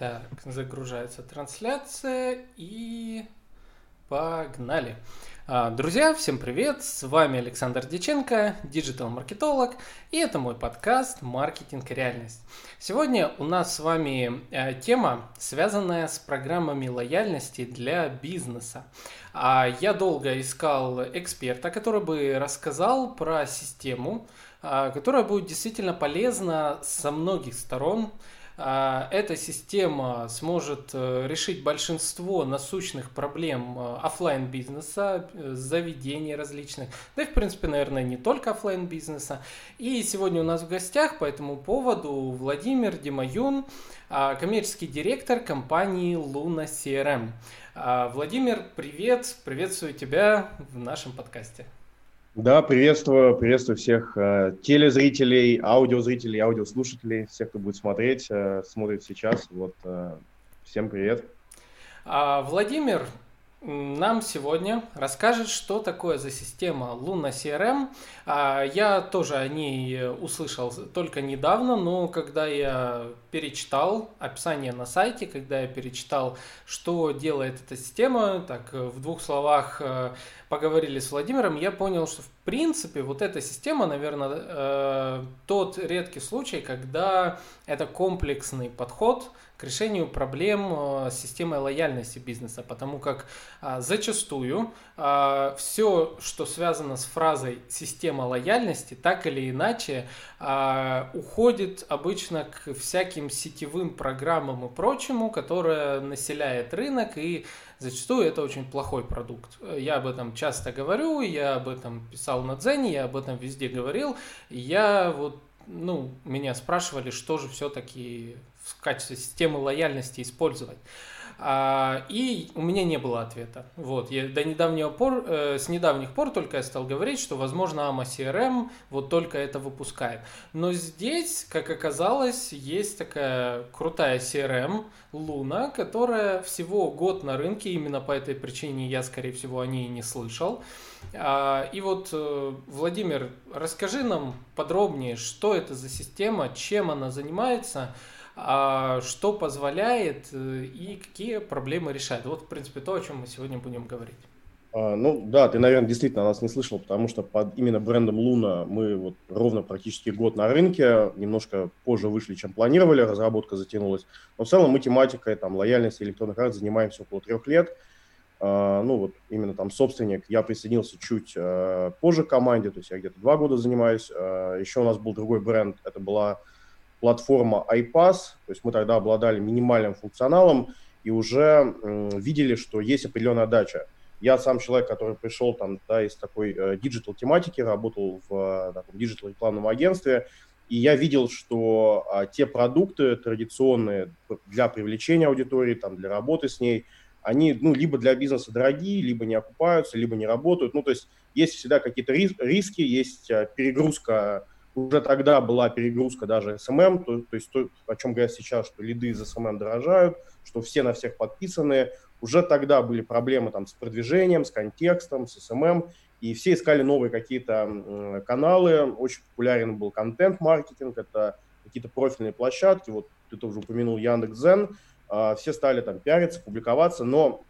Так, загружается трансляция и погнали. А, друзья, всем привет! С вами Александр Диченко, диджитал-маркетолог, и это мой подкаст «Маркетинг и реальность». Сегодня у нас с вами э, тема, связанная с программами лояльности для бизнеса. А, я долго искал эксперта, который бы рассказал про систему, а, которая будет действительно полезна со многих сторон, эта система сможет э, решить большинство насущных проблем э, офлайн бизнеса, э, заведений различных, да и в принципе, наверное, не только офлайн бизнеса. И сегодня у нас в гостях по этому поводу Владимир Димаюн, а, коммерческий директор компании Luna CRM. А, Владимир, привет, приветствую тебя в нашем подкасте. Да, приветствую, приветствую всех э, телезрителей, аудиозрителей, аудиослушателей, всех, кто будет смотреть, э, смотрит сейчас. Вот, э, всем привет. А, Владимир, нам сегодня расскажет, что такое за система Luna CRM. А, я тоже о ней услышал только недавно, но когда я перечитал описание на сайте, когда я перечитал, что делает эта система, так в двух словах э, поговорили с Владимиром, я понял, что в принципе вот эта система, наверное, э, тот редкий случай, когда это комплексный подход к решению проблем э, с системой лояльности бизнеса, потому как зачастую все, что связано с фразой «система лояльности», так или иначе уходит обычно к всяким сетевым программам и прочему, которое населяет рынок, и зачастую это очень плохой продукт. Я об этом часто говорю, я об этом писал на Дзене, я об этом везде говорил, я вот ну, меня спрашивали, что же все-таки в качестве системы лояльности использовать. А, и у меня не было ответа. Вот, я до недавнего пор, э, с недавних пор только я стал говорить, что, возможно, AMA CRM вот только это выпускает. Но здесь, как оказалось, есть такая крутая CRM Luna, которая всего год на рынке, именно по этой причине я, скорее всего, о ней не слышал. А, и вот, э, Владимир, расскажи нам подробнее, что это за система, чем она занимается, что позволяет э, и какие проблемы решает. Вот, в принципе, то, о чем мы сегодня будем говорить. А, ну да, ты, наверное, действительно нас не слышал, потому что под именно брендом Луна мы вот ровно практически год на рынке, немножко позже вышли, чем планировали, разработка затянулась. Но в целом мы тематикой там, лояльности электронных карт занимаемся около трех лет. А, ну вот именно там собственник, я присоединился чуть а, позже к команде, то есть я где-то два года занимаюсь. А, еще у нас был другой бренд, это была платформа iPass, то есть мы тогда обладали минимальным функционалом и уже видели, что есть определенная отдача. Я сам человек, который пришел там, да, из такой э, digital тематики, работал в э, digital рекламном агентстве, и я видел, что а, те продукты традиционные для привлечения аудитории, там, для работы с ней, они ну, либо для бизнеса дорогие, либо не окупаются, либо не работают. Ну, то есть есть всегда какие-то риски, есть э, перегрузка уже тогда была перегрузка даже SMM, то, то есть то, о чем говорят сейчас, что лиды из SMM дорожают, что все на всех подписаны. Уже тогда были проблемы там с продвижением, с контекстом, с SMM, и все искали новые какие-то каналы. Очень популярен был контент-маркетинг, это какие-то профильные площадки. Вот ты тоже упомянул Яндекс.Зен. А, все стали там пиариться, публиковаться, но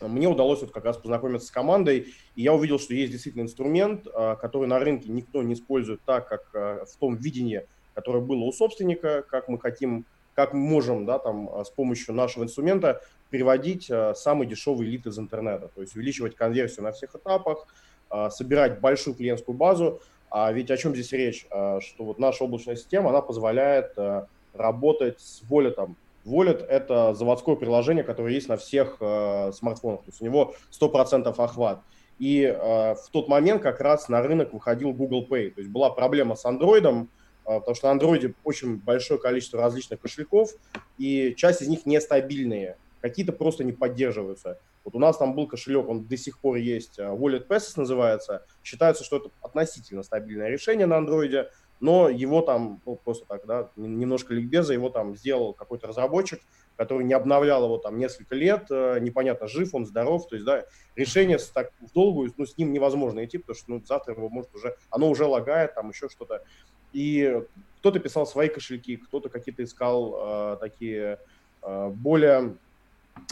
мне удалось вот как раз познакомиться с командой, и я увидел, что есть действительно инструмент, а, который на рынке никто не использует так, как а, в том видении, которое было у собственника, как мы хотим, как мы можем да, там, а, с помощью нашего инструмента переводить самый дешевый лид из интернета, то есть увеличивать конверсию на всех этапах, собирать большую клиентскую базу. А ведь о чем здесь речь? Что вот наша облачная система, она позволяет работать с более там Wallet – это заводское приложение, которое есть на всех э, смартфонах, то есть у него 100% охват. И э, в тот момент как раз на рынок выходил Google Pay. То есть была проблема с Android, э, потому что на Android очень большое количество различных кошельков, и часть из них нестабильные, какие-то просто не поддерживаются. Вот у нас там был кошелек, он до сих пор есть, э, Wallet Passes называется. Считается, что это относительно стабильное решение на Android, но его там, ну, просто так, да, немножко ликбеза, его там сделал какой-то разработчик, который не обновлял его там несколько лет, э, непонятно, жив он, здоров, то есть, да, решение так, в долгую, ну, с ним невозможно идти, потому что, ну, завтра его может уже, оно уже лагает, там еще что-то, и кто-то писал свои кошельки, кто-то какие-то искал э, такие более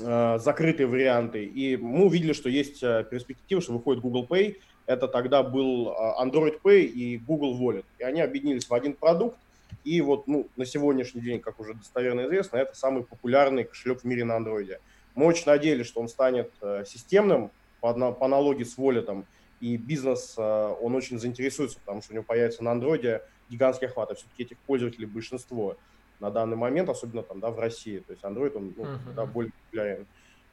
закрытые варианты. И мы увидели, что есть перспектива, что выходит Google Pay. Это тогда был Android Pay и Google Wallet. И они объединились в один продукт. И вот ну, на сегодняшний день, как уже достоверно известно, это самый популярный кошелек в мире на андроиде. Мы очень надеялись, что он станет системным по, по аналогии с Wallet, и бизнес, он очень заинтересуется, потому что у него появится на андроиде гигантский охват, а все-таки этих пользователей большинство на данный момент, особенно там, да, в России. То есть Android, он ну, uh-huh. да, более популярен.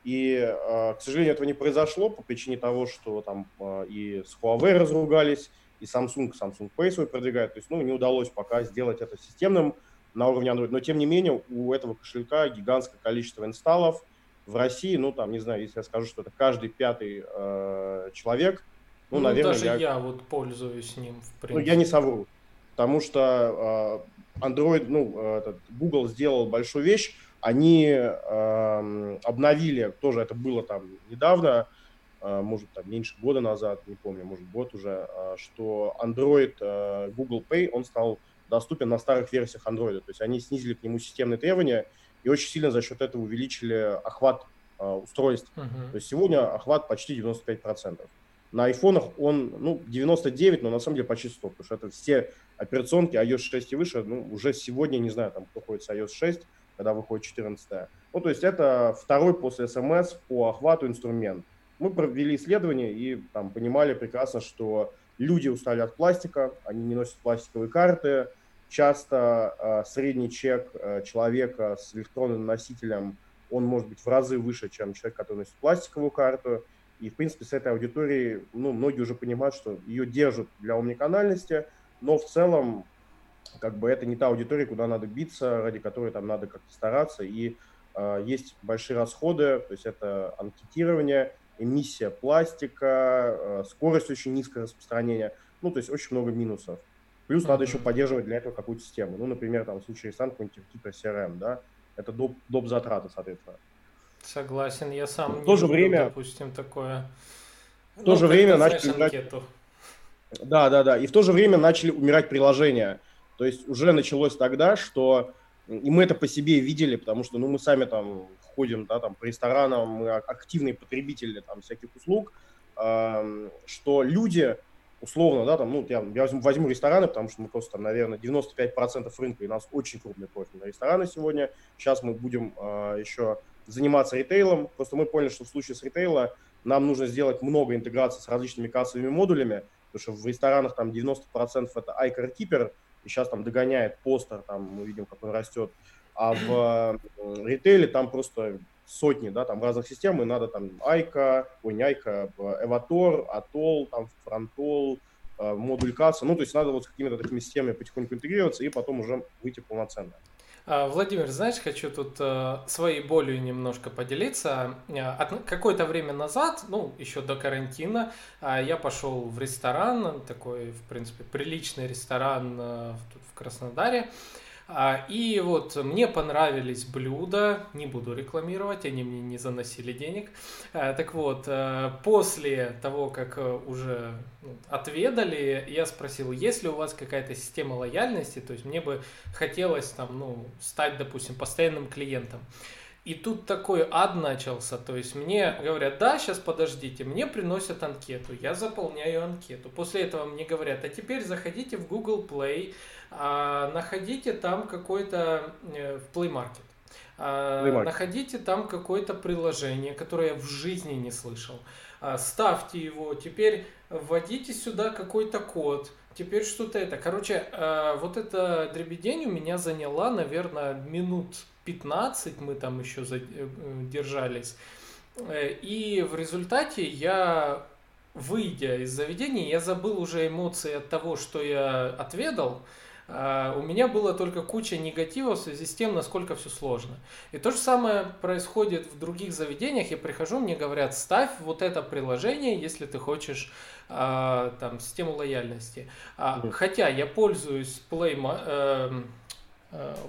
И, э, к сожалению, этого не произошло по причине того, что там э, и с Huawei разругались, и Samsung, Samsung Pay свой продвигает. То есть, ну, не удалось пока сделать это системным на уровне Android. Но, тем не менее, у этого кошелька гигантское количество инсталлов. В России, ну, там, не знаю, если я скажу, что это каждый пятый э, человек, ну, ну наверное, даже я... я вот пользуюсь ним, в принципе. Ну, я не совру потому что а, Android, ну, этот, Google сделал большую вещь, они э, обновили, тоже это было там недавно, э, может, там меньше года назад, не помню, может, год уже, э, что Android э, Google Pay, он стал доступен на старых версиях Android, то есть они снизили к нему системные требования и очень сильно за счет этого увеличили охват э, устройств. Uh-huh. То есть сегодня охват почти 95%. На айфонах он, ну, 99, но на самом деле почти 100, потому что это все операционки iOS 6 и выше, ну, уже сегодня, не знаю, там, кто ходит с iOS 6, когда выходит 14 Ну, то есть это второй после SMS по охвату инструмент. Мы провели исследование и там понимали прекрасно, что люди устали от пластика, они не носят пластиковые карты, часто э, средний чек э, человека с электронным носителем, он может быть в разы выше, чем человек, который носит пластиковую карту. И, в принципе, с этой аудиторией, ну, многие уже понимают, что ее держат для омниканальности, но в целом, как бы, это не та аудитория, куда надо биться, ради которой там надо как-то стараться. И э, есть большие расходы, то есть это анкетирование, эмиссия пластика, э, скорость очень низкое распространения, ну, то есть очень много минусов. Плюс mm-hmm. надо еще поддерживать для этого какую-то систему. Ну, например, там, в случае ресторана какой-нибудь типа CRM, да, это доп, доп затраты, соответственно. Согласен, я сам в то же время, допустим, такое. В то ну, же время начали умирать... Да, да, да. И в то же время начали умирать приложения. То есть уже началось тогда, что и мы это по себе видели, потому что ну, мы сами там ходим да, там, по ресторанам, мы активные потребители там, всяких услуг, э, что люди, условно, да, там, ну, я, я возьму, возьму рестораны, потому что мы просто, там, наверное, 95% рынка, и у нас очень крупный профиль на рестораны сегодня. Сейчас мы будем э, еще заниматься ритейлом. Просто мы поняли, что в случае с ритейла нам нужно сделать много интеграций с различными кассовыми модулями, потому что в ресторанах там 90% это iCar Keeper, и сейчас там догоняет постер, там мы видим, как он растет, а в ритейле там просто сотни, да, там разных систем, и надо там Айка, ой, не Айка, Эватор, Атол, там Фронтол, э, модуль касса, ну, то есть надо вот с какими-то такими системами потихоньку интегрироваться и потом уже выйти полноценно. А, Владимир, знаешь, хочу тут э, своей болью немножко поделиться. Э, какое-то время назад, ну, еще до карантина, э, я пошел в ресторан, такой, в принципе, приличный ресторан э, в Краснодаре. А, и вот мне понравились блюда, не буду рекламировать, они мне не заносили денег. А, так вот, э, после того, как э, уже ну, отведали, я спросил, есть ли у вас какая-то система лояльности, то есть мне бы хотелось там, ну, стать, допустим, постоянным клиентом. И тут такой ад начался, то есть мне говорят, да, сейчас подождите, мне приносят анкету, я заполняю анкету. После этого мне говорят, а теперь заходите в Google Play, а, находите там какой-то э, в Play Market. А, Play Market. Находите там какое-то приложение, которое я в жизни не слышал. А, ставьте его, теперь вводите сюда какой-то код, теперь что-то это. Короче, а, вот эта дребедень у меня заняла, наверное, минут 15 мы там еще э, держались. Э, и в результате я, выйдя из заведения, я забыл уже эмоции от того, что я отведал. А, у меня было только куча негатива в связи с тем, насколько все сложно. И то же самое происходит в других заведениях. Я прихожу, мне говорят, ставь вот это приложение, если ты хочешь а, там систему лояльности. Хотя я пользуюсь Play, эм,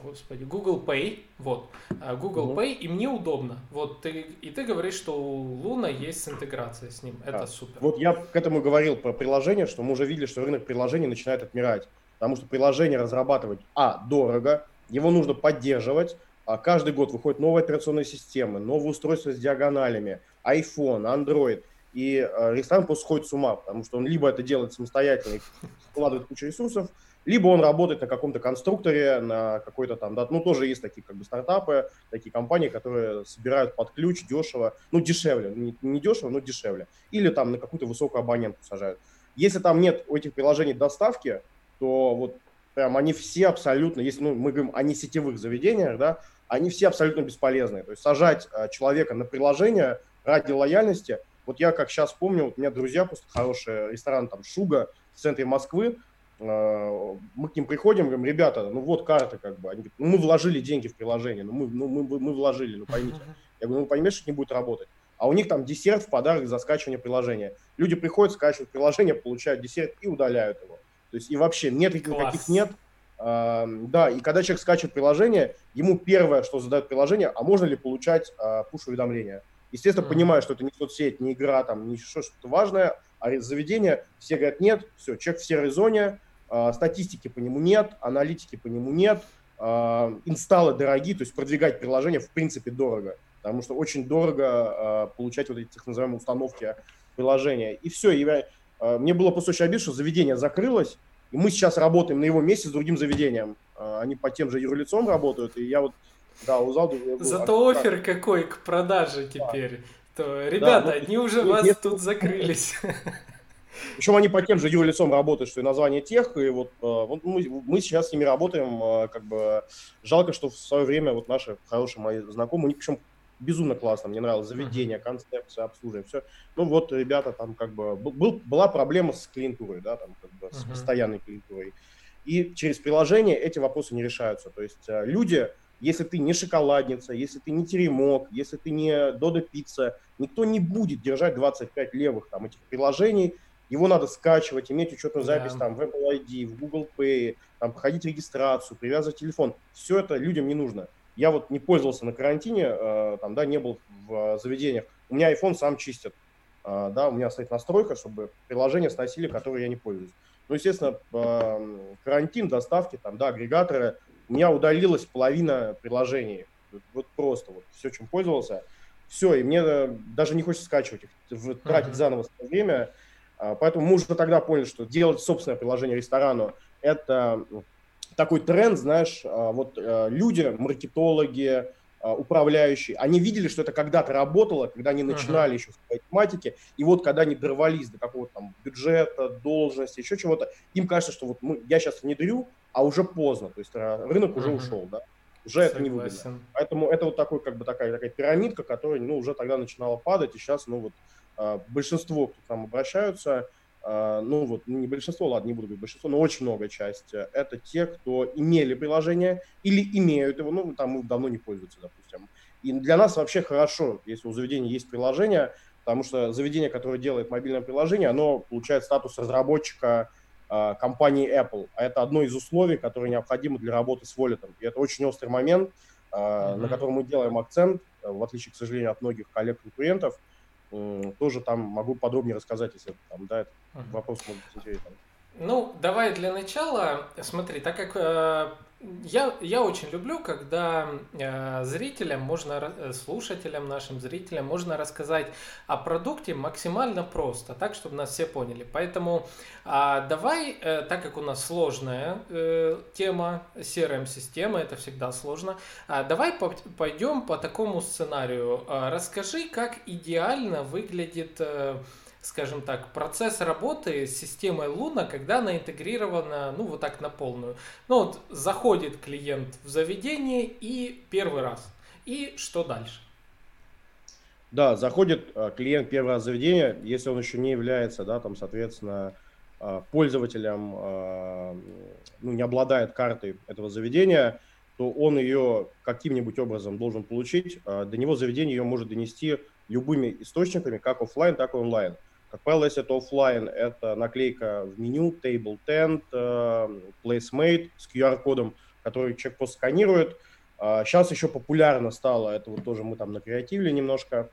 господи, Google Pay, вот, э, Google угу. Pay, и мне удобно. Вот ты, и ты говоришь, что у Луна есть интеграция с ним, это да. супер. Вот я к этому говорил про приложение, что мы уже видели, что рынок приложений начинает отмирать, потому что приложение разрабатывать, а, дорого, его нужно поддерживать, а каждый год выходят новые операционные системы, новые устройства с диагоналями, iPhone, Android. И э, ресторан просто сходит с ума, потому что он либо это делает самостоятельно, вкладывает кучу ресурсов, либо он работает на каком-то конструкторе, на какой-то там, да, ну, тоже есть такие как бы стартапы, такие компании, которые собирают под ключ дешево, ну, дешевле, не, не дешево, но дешевле, или там на какую-то высокую абонентку сажают. Если там нет у этих приложений доставки, то вот прям они все абсолютно, если ну, мы говорим о не сетевых заведениях, да, они все абсолютно бесполезны. То есть сажать э, человека на приложение ради лояльности, вот я как сейчас помню, вот у меня друзья просто хорошие, ресторан там Шуга в центре Москвы, мы к ним приходим, говорим, ребята, ну вот карта как бы. Они говорят, ну мы вложили деньги в приложение, ну мы, ну, мы, мы вложили, ну поймите. Я говорю, ну поймешь, что не будет работать. А у них там десерт в подарок за скачивание приложения. Люди приходят, скачивают приложение, получают десерт и удаляют его. То есть и вообще нет никаких нет. А, да, и когда человек скачивает приложение, ему первое, что задает приложение, а можно ли получать а, пуш-уведомления? Естественно, mm-hmm. понимая, что это не соцсеть, не игра, там, не что-то важное, а заведение, все говорят нет, все, человек в серой зоне, а, статистики по нему нет, аналитики по нему нет, а, инсталлы дорогие, то есть продвигать приложение в принципе дорого, потому что очень дорого а, получать вот эти так называемые установки приложения. И все, и мне было просто очень обидно, что заведение закрылось, и мы сейчас работаем на его месте с другим заведением. Они по тем же юрлицом работают, и я вот, да, узнал... Зато офер какой к продаже теперь. Да. То, ребята, да, ну, они уже нет, вас нет, тут закрылись. Причем они по тем же юрлицом работают, что и название тех, и вот, а, вот мы, мы сейчас с ними работаем, как бы жалко, что в свое время вот наши хорошие мои знакомые, у них причем безумно классно, мне нравилось заведение, концепция, обслуживание, все. Ну вот, ребята, там как бы был, была проблема с клиентурой, да, там как бы с постоянной клиентурой. И через приложение эти вопросы не решаются. То есть э, люди, если ты не шоколадница, если ты не теремок, если ты не Додо Пицца, никто не будет держать 25 левых там этих приложений, его надо скачивать, иметь учетную запись yeah. там в Apple ID, в Google Pay, там проходить регистрацию, привязывать телефон. Все это людям не нужно. Я вот не пользовался на карантине, э, там, да, не был в заведениях. У меня iPhone сам чистит. Э, да, у меня стоит настройка, чтобы приложения сносили, которые я не пользуюсь. Ну, естественно, э, карантин, доставки, там, да, агрегаторы. У меня удалилась половина приложений. Вот просто вот все, чем пользовался. Все, и мне даже не хочется скачивать их, тратить uh-huh. заново свое время. Поэтому мы уже тогда поняли, что делать собственное приложение ресторану – это такой тренд, знаешь, а, вот а, люди, маркетологи, а, управляющие, они видели, что это когда-то работало, когда они начинали uh-huh. еще в своей тематике, и вот когда они дорвались до какого-то там бюджета, должности, еще чего-то, им кажется, что вот мы, я сейчас внедрю, а уже поздно, то есть рынок uh-huh. уже ушел, да, уже Согласен. это не выгодно. Поэтому это вот такой, как бы такая, такая пирамидка, которая, ну, уже тогда начинала падать, и сейчас, ну, вот большинство, кто к нам обращаются, а, ну вот не большинство, ладно, не буду говорить большинство, но очень много часть, э, это те, кто имели приложение или имеют его, ну там давно не пользуются, допустим. И для нас вообще хорошо, если у заведения есть приложение, потому что заведение, которое делает мобильное приложение, оно получает статус разработчика э, компании Apple. А это одно из условий, которое необходимо для работы с Wallet. И это очень острый момент, э, mm-hmm. на котором мы делаем акцент, в отличие, к сожалению, от многих коллег-конкурентов – тоже там могу подробнее рассказать, если там, да, этот вопрос может быть интересен. Ну, давай для начала, смотри, так как э, я, я очень люблю, когда э, зрителям можно, э, слушателям, нашим зрителям можно рассказать о продукте максимально просто, так, чтобы нас все поняли. Поэтому э, давай, э, так как у нас сложная э, тема, CRM-система, это всегда сложно, э, давай по пойдем по такому сценарию. Э, расскажи, как идеально выглядит... Э, скажем так, процесс работы с системой Луна, когда она интегрирована, ну, вот так на полную. Ну, вот заходит клиент в заведение и первый раз. И что дальше? Да, заходит э, клиент первый раз в если он еще не является, да, там, соответственно, э, пользователем, э, ну, не обладает картой этого заведения, то он ее каким-нибудь образом должен получить. До него заведение ее может донести любыми источниками, как офлайн, так и онлайн. Как правило, если это офлайн, это наклейка в меню, table tent, э, placemate с QR-кодом, который человек просто сканирует. Сейчас а, еще популярно стало, это вот тоже мы там накреативили немножко,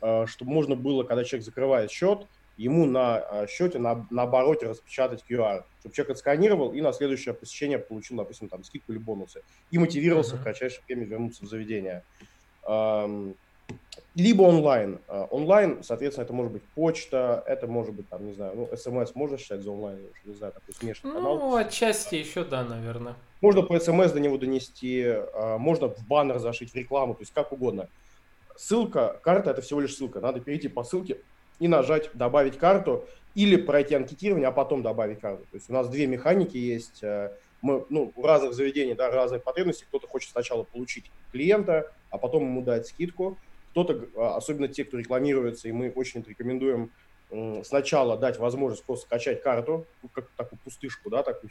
а, чтобы можно было, когда человек закрывает счет, ему на а, счете на, на обороте распечатать QR, чтобы человек отсканировал и на следующее посещение получил, допустим, там скидку или бонусы. И мотивировался uh-huh. в кратчайшее время вернуться в заведение. Либо онлайн. А, онлайн, соответственно, это может быть почта, это может быть, там, не знаю, ну, смс можно считать за онлайн, не знаю, такой смешанный ну, канал. Ну, отчасти еще да, наверное. Можно по смс до него донести, а, можно в баннер зашить, в рекламу, то есть как угодно. Ссылка, карта – это всего лишь ссылка. Надо перейти по ссылке и нажать «Добавить карту» или пройти анкетирование, а потом добавить карту. То есть у нас две механики есть. Э, мы, ну, у разных заведений да, разные потребности. Кто-то хочет сначала получить клиента, а потом ему дать скидку. Кто-то, а, особенно те, кто рекламируется, и мы очень рекомендуем сначала дать возможность просто скачать карту, как такую пустышку, да, такую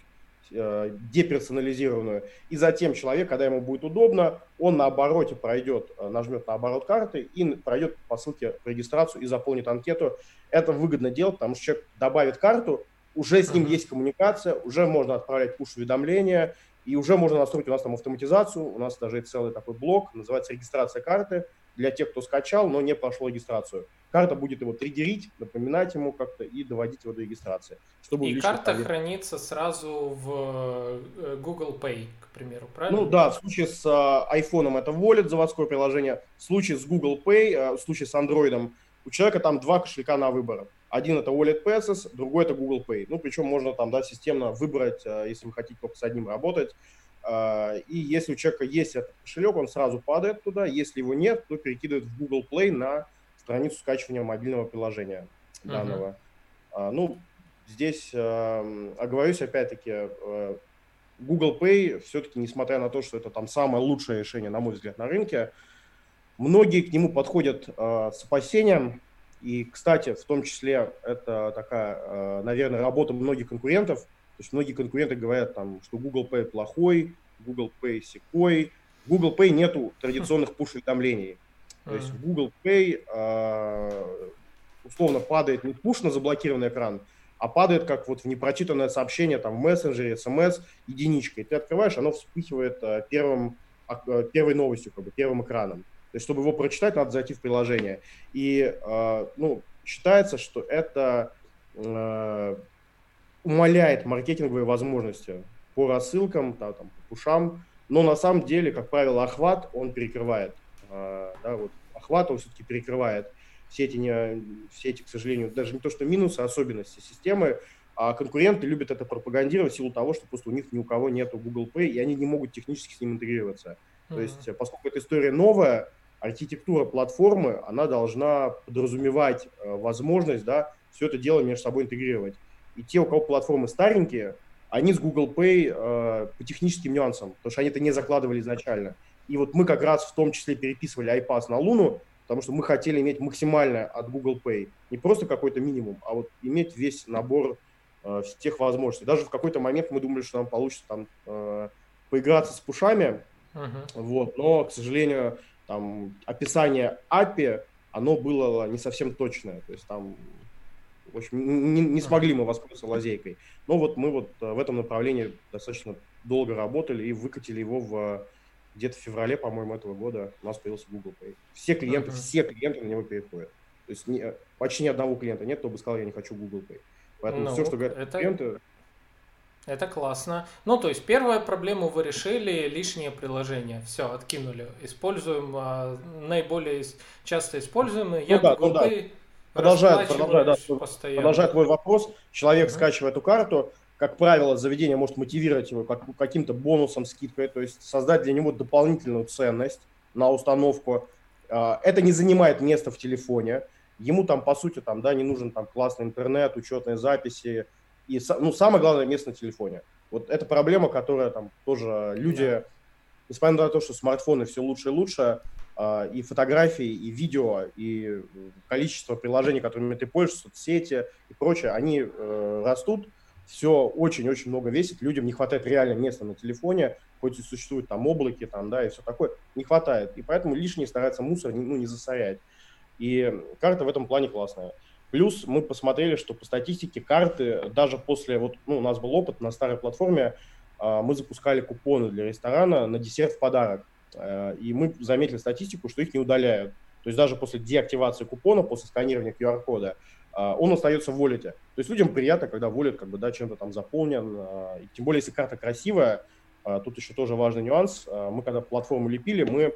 Э, деперсонализированную. И затем человек, когда ему будет удобно, он на обороте пройдет, э, нажмет на оборот карты и пройдет по ссылке в регистрацию и заполнит анкету. Это выгодно делать, потому что человек добавит карту, уже с ним есть коммуникация, уже можно отправлять пуш-уведомления, и уже можно настроить у нас там автоматизацию, у нас даже есть целый такой блок, называется регистрация карты для тех, кто скачал, но не прошел регистрацию. Карта будет его триггерить, напоминать ему как-то и доводить его до регистрации. Чтобы и карта поверх... хранится сразу в э, Google Pay, к примеру, правильно? Ну да, в случае с iPhone это Wallet, заводское приложение. В случае с Google Pay, э, в случае с Android, у человека там два кошелька на выбор. Один это Wallet Passes, другой это Google Pay. Ну, причем можно там, да, системно выбрать, если вы хотите только с одним работать. И если у человека есть этот кошелек, он сразу падает туда. Если его нет, то перекидывает в Google Play на страницу скачивания мобильного приложения данного. Uh-huh. А, ну, здесь э, оговорюсь опять-таки, э, Google Pay все-таки, несмотря на то, что это там самое лучшее решение, на мой взгляд, на рынке, многие к нему подходят э, с опасением. И, кстати, в том числе это такая, э, наверное, работа многих конкурентов. То есть многие конкуренты говорят, там, что Google Pay плохой, Google Pay секой. В Google Pay нету традиционных пуш-уведомлений. То есть Google Pay э, условно падает не пуш на заблокированный экран, а падает как вот в непрочитанное сообщение там в мессенджере, смс, единичка. И ты открываешь, оно вспыхивает э, первым, э, первой новостью, как бы первым экраном. То есть, чтобы его прочитать, надо зайти в приложение. И э, ну, считается, что это э, умаляет маркетинговые возможности по рассылкам, да, там, по пушам, но на самом деле, как правило, охват он перекрывает. А, да, вот охват он все-таки перекрывает все эти, не, все эти, к сожалению, даже не то что минусы, а особенности системы, а конкуренты любят это пропагандировать в силу того, что просто у них ни у кого нет Google Pay, и они не могут технически с ним интегрироваться. Mm-hmm. То есть, поскольку эта история новая, архитектура платформы, она должна подразумевать э, возможность, да, все это дело между собой интегрировать. И те, у кого платформы старенькие, они с Google Pay э, по техническим нюансам, потому что они это не закладывали изначально. И вот мы как раз в том числе переписывали iPass на Луну, потому что мы хотели иметь максимальное от Google Pay. Не просто какой-то минимум, а вот иметь весь набор э, тех возможностей. Даже в какой-то момент мы думали, что нам получится там э, поиграться с пушами, uh-huh. вот, но, к сожалению, там описание API, оно было не совсем точное. То есть там в общем, не, не смогли мы воспользоваться лазейкой. Но вот мы вот э, в этом направлении достаточно долго работали и выкатили его в где-то в феврале, по-моему, этого года у нас появился Google Pay. Все клиенты, uh-huh. все клиенты на него переходят. То есть не, почти ни одного клиента нет, кто бы сказал, я не хочу Google Pay. Поэтому ну, все, что говорят это... клиенты... Это классно. Ну, то есть первая проблему вы решили, лишнее приложение. Все, откинули. Используем а, наиболее часто используемые. Ну, я да, Google ну, Pay да. Продолжает, продолжает, да, продолжает твой вопрос. Человек uh-huh. скачивает эту карту, как правило, заведение может мотивировать его как, каким-то бонусом, скидкой, то есть создать для него дополнительную ценность на установку. А, это не занимает места в телефоне. Ему там, по сути, там, да, не нужен там классный интернет, учетные записи. И, ну, самое главное, место на телефоне. Вот это проблема, которая там тоже люди, несмотря на то, что смартфоны все лучше и лучше, и фотографии, и видео, и количество приложений, которыми ты пользуешься, соцсети и прочее, они э, растут, все очень-очень много весит, людям не хватает реально места на телефоне, хоть и существуют там облаки, там, да, и все такое, не хватает. И поэтому лишние стараются мусор ну, не засорять. И карта в этом плане классная. Плюс мы посмотрели, что по статистике карты, даже после, вот ну, у нас был опыт на старой платформе, а, мы запускали купоны для ресторана на десерт в подарок. А, и мы заметили статистику, что их не удаляют. То есть даже после деактивации купона, после сканирования QR-кода, а, он остается в волете. То есть людям приятно, когда волет как бы, да, чем-то там заполнен. А, и тем более, если карта красивая, тут еще тоже важный нюанс. Мы когда платформу лепили, мы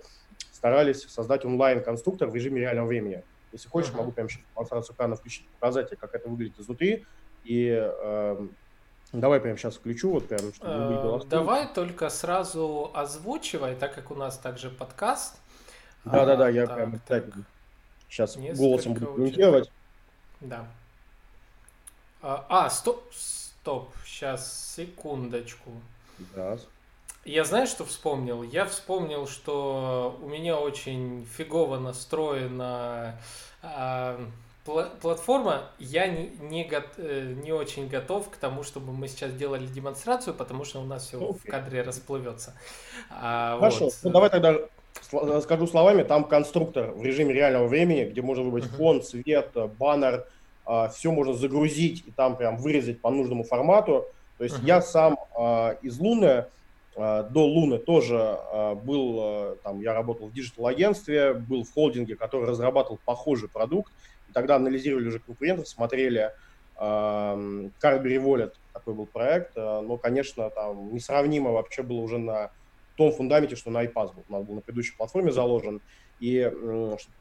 старались создать онлайн-конструктор в режиме реального времени. Если хочешь, uh-huh. могу прямо сейчас демонстрацию экрана включить, показать тебе, как это выглядит изнутри. И э, давай прямо сейчас включу, вот прям, чтобы э, Давай только сразу озвучивай, так как у нас также подкаст. Да-да-да, я так, прям, так. сейчас голосом буду комментировать. Да. А, а, стоп, стоп, сейчас, секундочку. Да. Я знаю, что вспомнил? Я вспомнил, что у меня очень фигово настроена э, пл- платформа. Я не, не, го- э, не очень готов к тому, чтобы мы сейчас делали демонстрацию, потому что у нас все okay. в кадре расплывется. А, Хорошо, вот. ну давай тогда скажу словами, там конструктор в режиме реального времени, где можно выбрать uh-huh. фон, цвет, баннер, а, все можно загрузить и там прям вырезать по нужному формату. То есть uh-huh. я сам а, из Луны а, до Луны тоже был, там, я работал в digital-агентстве, был в холдинге, который разрабатывал похожий продукт. Тогда анализировали уже конкурентов, смотрели Cardberry Wallet, такой был проект. Но, конечно, там несравнимо вообще было уже на том фундаменте, что на iPass был. У нас был на предыдущей платформе заложен. И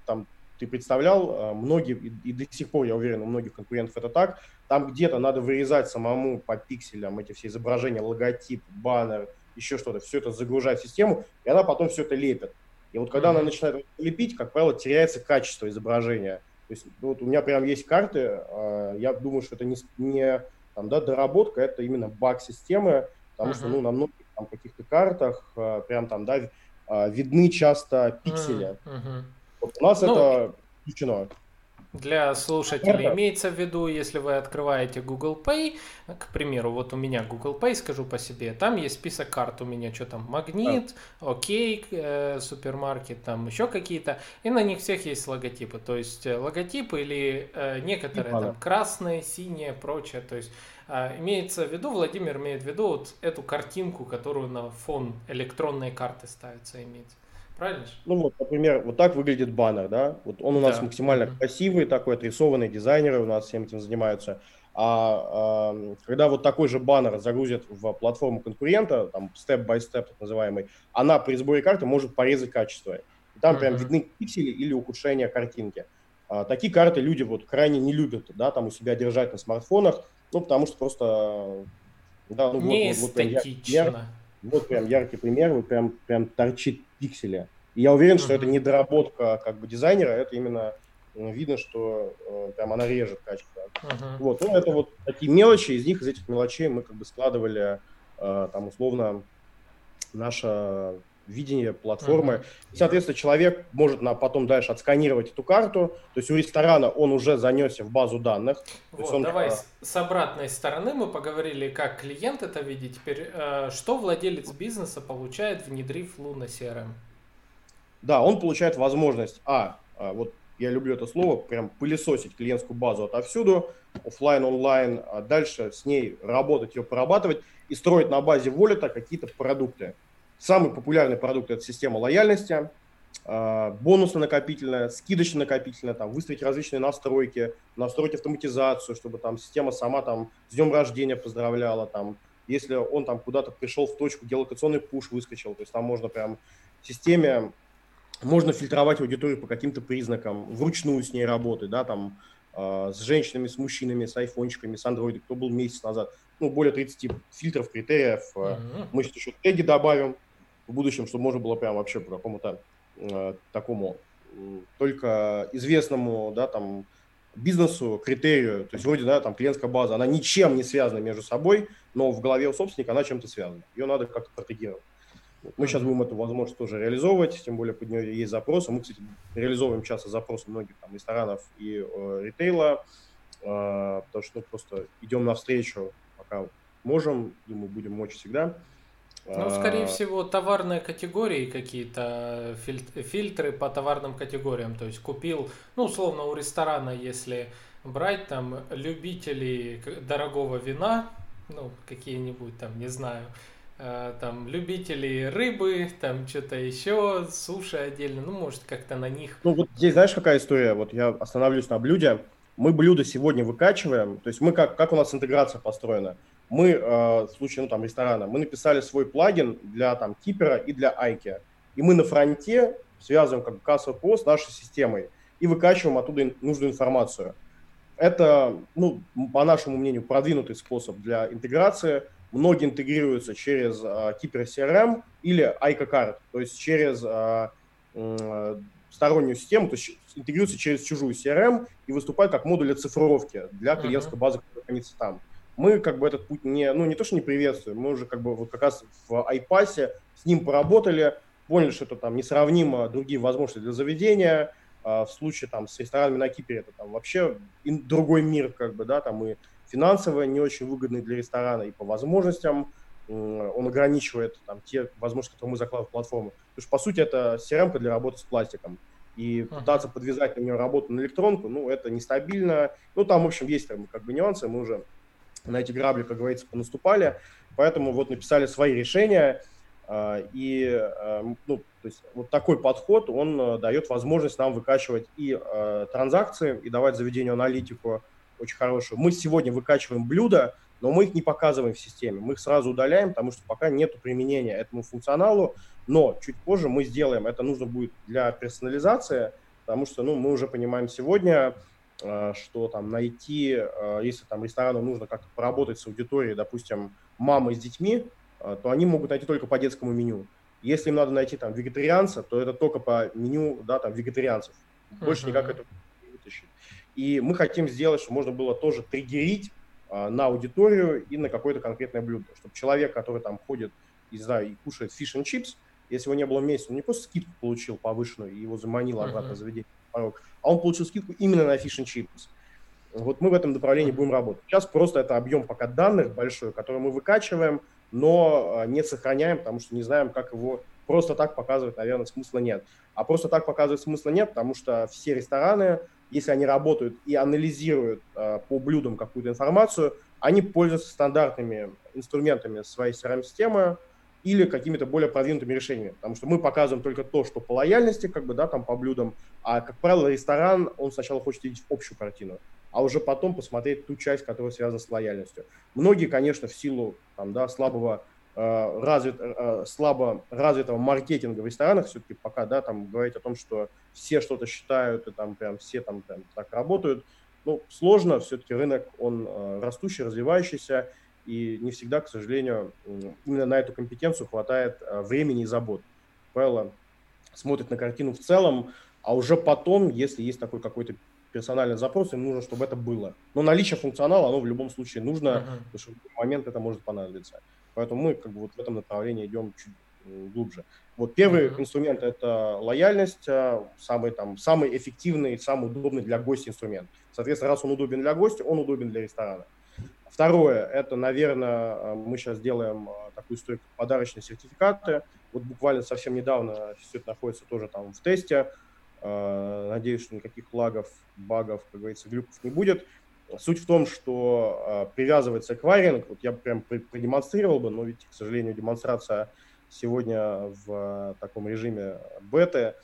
там ты представлял, э, многие, и до сих пор, я уверен, у многих конкурентов это так, там где-то надо вырезать самому по пикселям эти все изображения, логотип, баннер, еще что-то, все это загружать в систему, и она потом все это лепит. И вот когда она начинает лепить, как правило, теряется качество изображения. То есть вот у меня прям есть карты, э, я думаю, что это не, не там, да, доработка, это именно баг системы, потому uh-huh. что ну, на многих там, каких-то картах э, прям там, да, видны часто пиксели. Uh-huh. Вот у нас ну, это исключено. Для слушателей имеется в виду, если вы открываете Google Pay, к примеру, вот у меня Google Pay, скажу по себе, там есть список карт, у меня что там, Магнит, Окей, э, супермаркет, там еще какие-то, и на них всех есть логотипы, то есть э, логотипы или э, некоторые там красные, синие, прочее, то есть э, имеется в виду, Владимир имеет в виду вот эту картинку, которую на фон электронной карты ставится, имеется. Правильно? Ну вот, например, вот так выглядит баннер, да? Вот он у нас да. максимально mm-hmm. красивый, такой отрисованный, дизайнеры у нас всем этим занимаются. А, а когда вот такой же баннер загрузят в платформу конкурента, там степ-бай-степ так называемый, она при сборе карты может порезать качество. И там mm-hmm. прям видны пиксели или ухудшение картинки. А, такие карты люди вот крайне не любят, да, там у себя держать на смартфонах, ну потому что просто, да, ну не вот, вот, вот прям яркий пример, вот прям яркий пример, вот прям прям торчит пикселя. И я уверен, что это не доработка как бы дизайнера, это именно ну, видно, что э, прям она режет качество. Uh-huh. Вот, ну это вот такие мелочи, из них, из этих мелочей мы как бы складывали э, там условно наше видение платформы. Uh-huh. И, соответственно, человек может на, потом дальше отсканировать эту карту. То есть у ресторана он уже занесся в базу данных. Вот, он, давай с, с обратной стороны мы поговорили, как клиент это видит. Теперь, э, что владелец бизнеса получает, внедрив Luna CRM? Да, он получает возможность, а, а, вот я люблю это слово, прям пылесосить клиентскую базу отовсюду, офлайн, онлайн, а дальше с ней работать, ее прорабатывать и строить на базе волета какие-то продукты. Самый популярный продукт – это система лояльности, а, бонусно-накопительная, скидочно-накопительная, там, выставить различные настройки, настроить автоматизацию, чтобы там система сама там с днем рождения поздравляла, там, если он там куда-то пришел в точку, геолокационный пуш выскочил, то есть там можно прям в системе можно фильтровать аудиторию по каким-то признакам, вручную с ней работать, да, там, э, с женщинами, с мужчинами, с айфончиками, с андроидом, кто был месяц назад. Ну, более 30 фильтров, критериев. Mm-hmm. Мы сейчас еще теги добавим в будущем, чтобы можно было прям вообще по какому-то э, такому только известному, да, там, бизнесу, критерию, то есть вроде, да, там, клиентская база, она ничем не связана между собой, но в голове у собственника она чем-то связана. Ее надо как-то стратегировать. Мы сейчас будем эту возможность тоже реализовывать, тем более под нее есть запросы. Мы, кстати, реализовываем часто запросы многих там, ресторанов и э, ритейла, э, потому что ну, просто идем навстречу, пока можем, и мы будем мочь всегда. Ну, скорее а, всего, товарные категории какие-то, фильтры по товарным категориям. То есть купил, ну, условно, у ресторана, если брать там любителей дорогого вина, ну, какие-нибудь там, не знаю, Э, там любители рыбы, там что-то еще, суши отдельно, ну, может, как-то на них. Ну, вот здесь знаешь, какая история? Вот я остановлюсь на блюде. мы блюдо сегодня выкачиваем, то есть мы как, как у нас интеграция построена? Мы, э, в случае, ну, там, ресторана, мы написали свой плагин для, там, Кипера и для Айки, и мы на фронте связываем, как бы, кассовый ПО с нашей системой и выкачиваем оттуда нужную информацию. Это, ну, по нашему мнению, продвинутый способ для интеграции. Многие интегрируются через э, Keeper CRM или Айка Card, то есть через э, э, стороннюю систему, то есть интегрируется через чужую CRM и выступает как модуль оцифровки для клиентской базы, которая хранится там. Мы как бы этот путь не, ну не то, что не приветствуем, мы уже как бы вот как раз в iPass с ним поработали, поняли, что это там несравнимо другие возможности для заведения, а в случае там с ресторанами на Кипре это там вообще другой мир, как бы, да, там и финансово не очень выгодный для ресторана, и по возможностям он ограничивает там те возможности, которые мы закладываем в платформу. Потому что, по сути, это crm для работы с пластиком. И uh-huh. пытаться подвязать на нее работу на электронку, ну, это нестабильно. Ну, там, в общем, есть там, как бы нюансы, мы уже на эти грабли, как говорится, понаступали. Поэтому вот написали свои решения. А, и, а, ну, то есть вот такой подход, он э, дает возможность нам выкачивать и э, транзакции, и давать заведению аналитику очень хорошую. Мы сегодня выкачиваем блюда, но мы их не показываем в системе. Мы их сразу удаляем, потому что пока нет применения этому функционалу, но чуть позже мы сделаем, это нужно будет для персонализации, потому что ну, мы уже понимаем сегодня, что там найти, э, если там ресторану нужно как-то поработать с аудиторией, допустим, мамы с детьми, э, то они могут найти только по детскому меню. Если им надо найти там вегетарианца, то это только по меню, да, там вегетарианцев. Больше uh-huh. никак это не вытащить. И мы хотим сделать, чтобы можно было тоже триггерить на аудиторию и на какое-то конкретное блюдо. Чтобы человек, который там ходит, не знаю, и кушает fish and chips, если его не было месяца, он не просто скидку получил повышенную, и его заманило uh-huh. обратно заведение, а он получил скидку именно на fish and chips. Вот мы в этом направлении будем работать. Сейчас просто это объем пока данных большой, который мы выкачиваем, но а, не сохраняем, потому что не знаем, как его просто так показывать, наверное, смысла нет. А просто так показывать смысла нет, потому что все рестораны, если они работают и анализируют э, по блюдам какую-то информацию, они пользуются стандартными инструментами своей CRM-системы или какими-то более продвинутыми решениями. Потому что мы показываем только то, что по лояльности, как бы, да, там по блюдам, а, как правило, ресторан, он сначала хочет видеть общую картину, а уже потом посмотреть ту часть, которая связана с лояльностью. Многие, конечно, в силу там, да, слабого Э, развит, э, слабо развитого маркетинга в ресторанах, все-таки пока, да, там говорить о том, что все что-то считают и там прям все там прям так работают, ну, сложно, все-таки рынок, он э, растущий, развивающийся, и не всегда, к сожалению, именно на эту компетенцию хватает времени и забот. Правило, смотрит на картину в целом, а уже потом, если есть такой какой-то персональный запрос, им нужно, чтобы это было. Но наличие функционала, оно в любом случае нужно, uh-huh. потому что в момент это может понадобиться. Поэтому мы как бы вот в этом направлении идем чуть глубже. Вот первый mm-hmm. инструмент это лояльность, а, самый там самый эффективный, самый удобный для гостя инструмент. Соответственно, раз он удобен для гостя, он удобен для ресторана. Второе, это, наверное, а, мы сейчас делаем а, такую как подарочные сертификаты. Вот буквально совсем недавно все это находится тоже там в тесте. Надеюсь, что никаких лагов, багов, как говорится, глюков не будет. Суть в том, что э, привязывается эквайринг, вот я прям продемонстрировал бы, но ведь, к сожалению, демонстрация сегодня в э, таком режиме беты,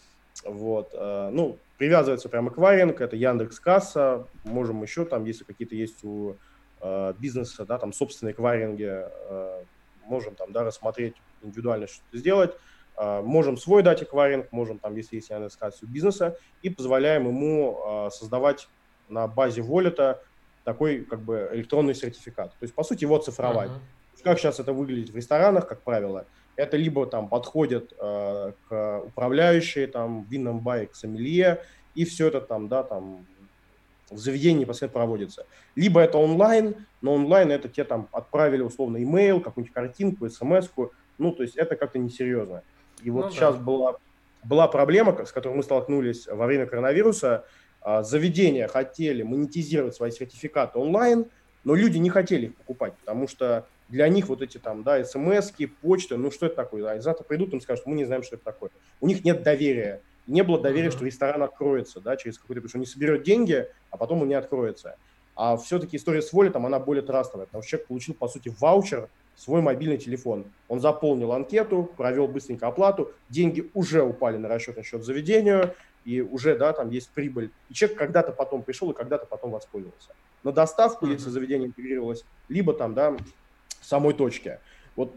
вот, э, ну, привязывается прям эквайринг, это Яндекс Касса, можем еще там, если какие-то есть у э, бизнеса, да, там собственные эквайринги, э, можем там, да, рассмотреть индивидуально что-то сделать, э, можем свой дать эквайринг, можем там, если есть у бизнеса, и позволяем ему э, создавать на базе волета такой как бы электронный сертификат. То есть, по сути, его цифровать. Uh-huh. Как сейчас это выглядит в ресторанах, как правило, это либо там подходит э, к управляющей, там, винном бае, к сомелье, и все это там, да, там, в заведении непосредственно проводится. Либо это онлайн, но онлайн это те там отправили условно имейл, какую-нибудь картинку, смс-ку, ну, то есть это как-то несерьезно. И вот ну, сейчас да. была, была проблема, с которой мы столкнулись во время коронавируса, а, заведения хотели монетизировать свои сертификаты онлайн, но люди не хотели их покупать, потому что для них вот эти там, да, смс почта, ну что это такое? А завтра придут и скажут, мы не знаем, что это такое. У них нет доверия. Не было доверия, uh-huh. что ресторан откроется, да, через какой-то, потому что он не соберет деньги, а потом он не откроется. А все-таки история с волетом, она более трастовая, потому что человек получил, по сути, ваучер свой мобильный телефон. Он заполнил анкету, провел быстренько оплату, деньги уже упали на расчетный счет заведению, и уже, да, там есть прибыль. И человек когда-то потом пришел и когда-то потом воспользовался. На доставку, mm-hmm. если заведение интегрировалось, либо там, да, самой точке. Вот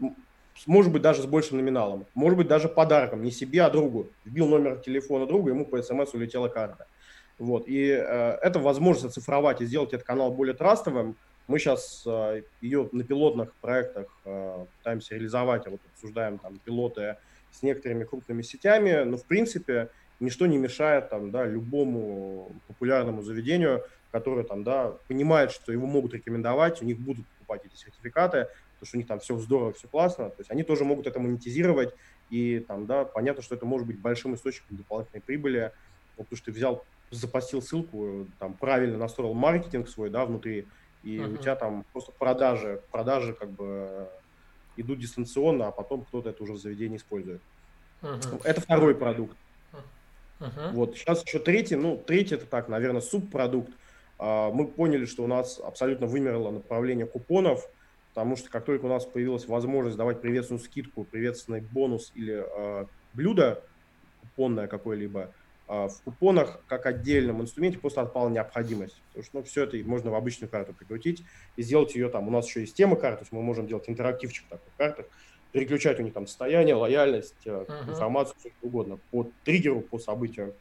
может быть даже с большим номиналом, может быть даже подарком, не себе, а другу. Вбил номер телефона друга, ему по смс улетела карта. Вот. И э, это возможность оцифровать и сделать этот канал более трастовым. Мы сейчас э, ее на пилотных проектах э, пытаемся реализовать, а вот обсуждаем там пилоты с некоторыми крупными сетями, но в принципе ничто не мешает там, да, любому популярному заведению, которое там, да, понимает, что его могут рекомендовать, у них будут покупать эти сертификаты, потому что у них там все здорово, все классно, то есть они тоже могут это монетизировать, и там, да, понятно, что это может быть большим источником дополнительной прибыли, потому что ты взял, запостил ссылку, там, правильно настроил маркетинг свой, да, внутри, и uh-huh. у тебя там просто продажи, продажи как бы идут дистанционно, а потом кто-то это уже в заведении использует. Uh-huh. Это второй продукт. Uh-huh. Вот, сейчас еще третий, ну, третий это так, наверное, субпродукт. А, мы поняли, что у нас абсолютно вымерло направление купонов, потому что как только у нас появилась возможность давать приветственную скидку, приветственный бонус или э, блюдо купонное какое-либо, э, в купонах как отдельном инструменте просто отпала необходимость. Потому что ну, все это можно в обычную карту прикрутить и сделать ее там. У нас еще есть тема карты, то есть мы можем делать интерактивчик такой в картах, переключать у них там состояние, лояльность, uh-huh. информацию, все что угодно, по триггеру, по событию.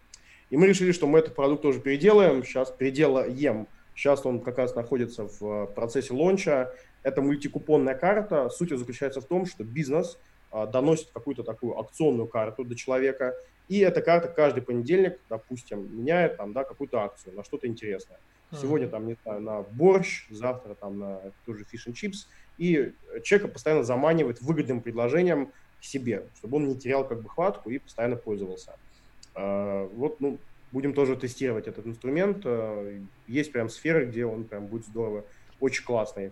И мы решили, что мы этот продукт тоже переделаем. Сейчас переделаем. Сейчас он как раз находится в процессе лонча. Это мультикупонная карта. Суть заключается в том, что бизнес а, доносит какую-то такую акционную карту до человека, и эта карта каждый понедельник, допустим, меняет там, да, какую-то акцию на что-то интересное. Сегодня там, не знаю, на борщ, завтра там на тоже фиш чипс, и человека постоянно заманивает выгодным предложением к себе, чтобы он не терял как бы хватку и постоянно пользовался. А, вот, ну, будем тоже тестировать этот инструмент. А, есть прям сферы, где он прям будет здорово, очень классный.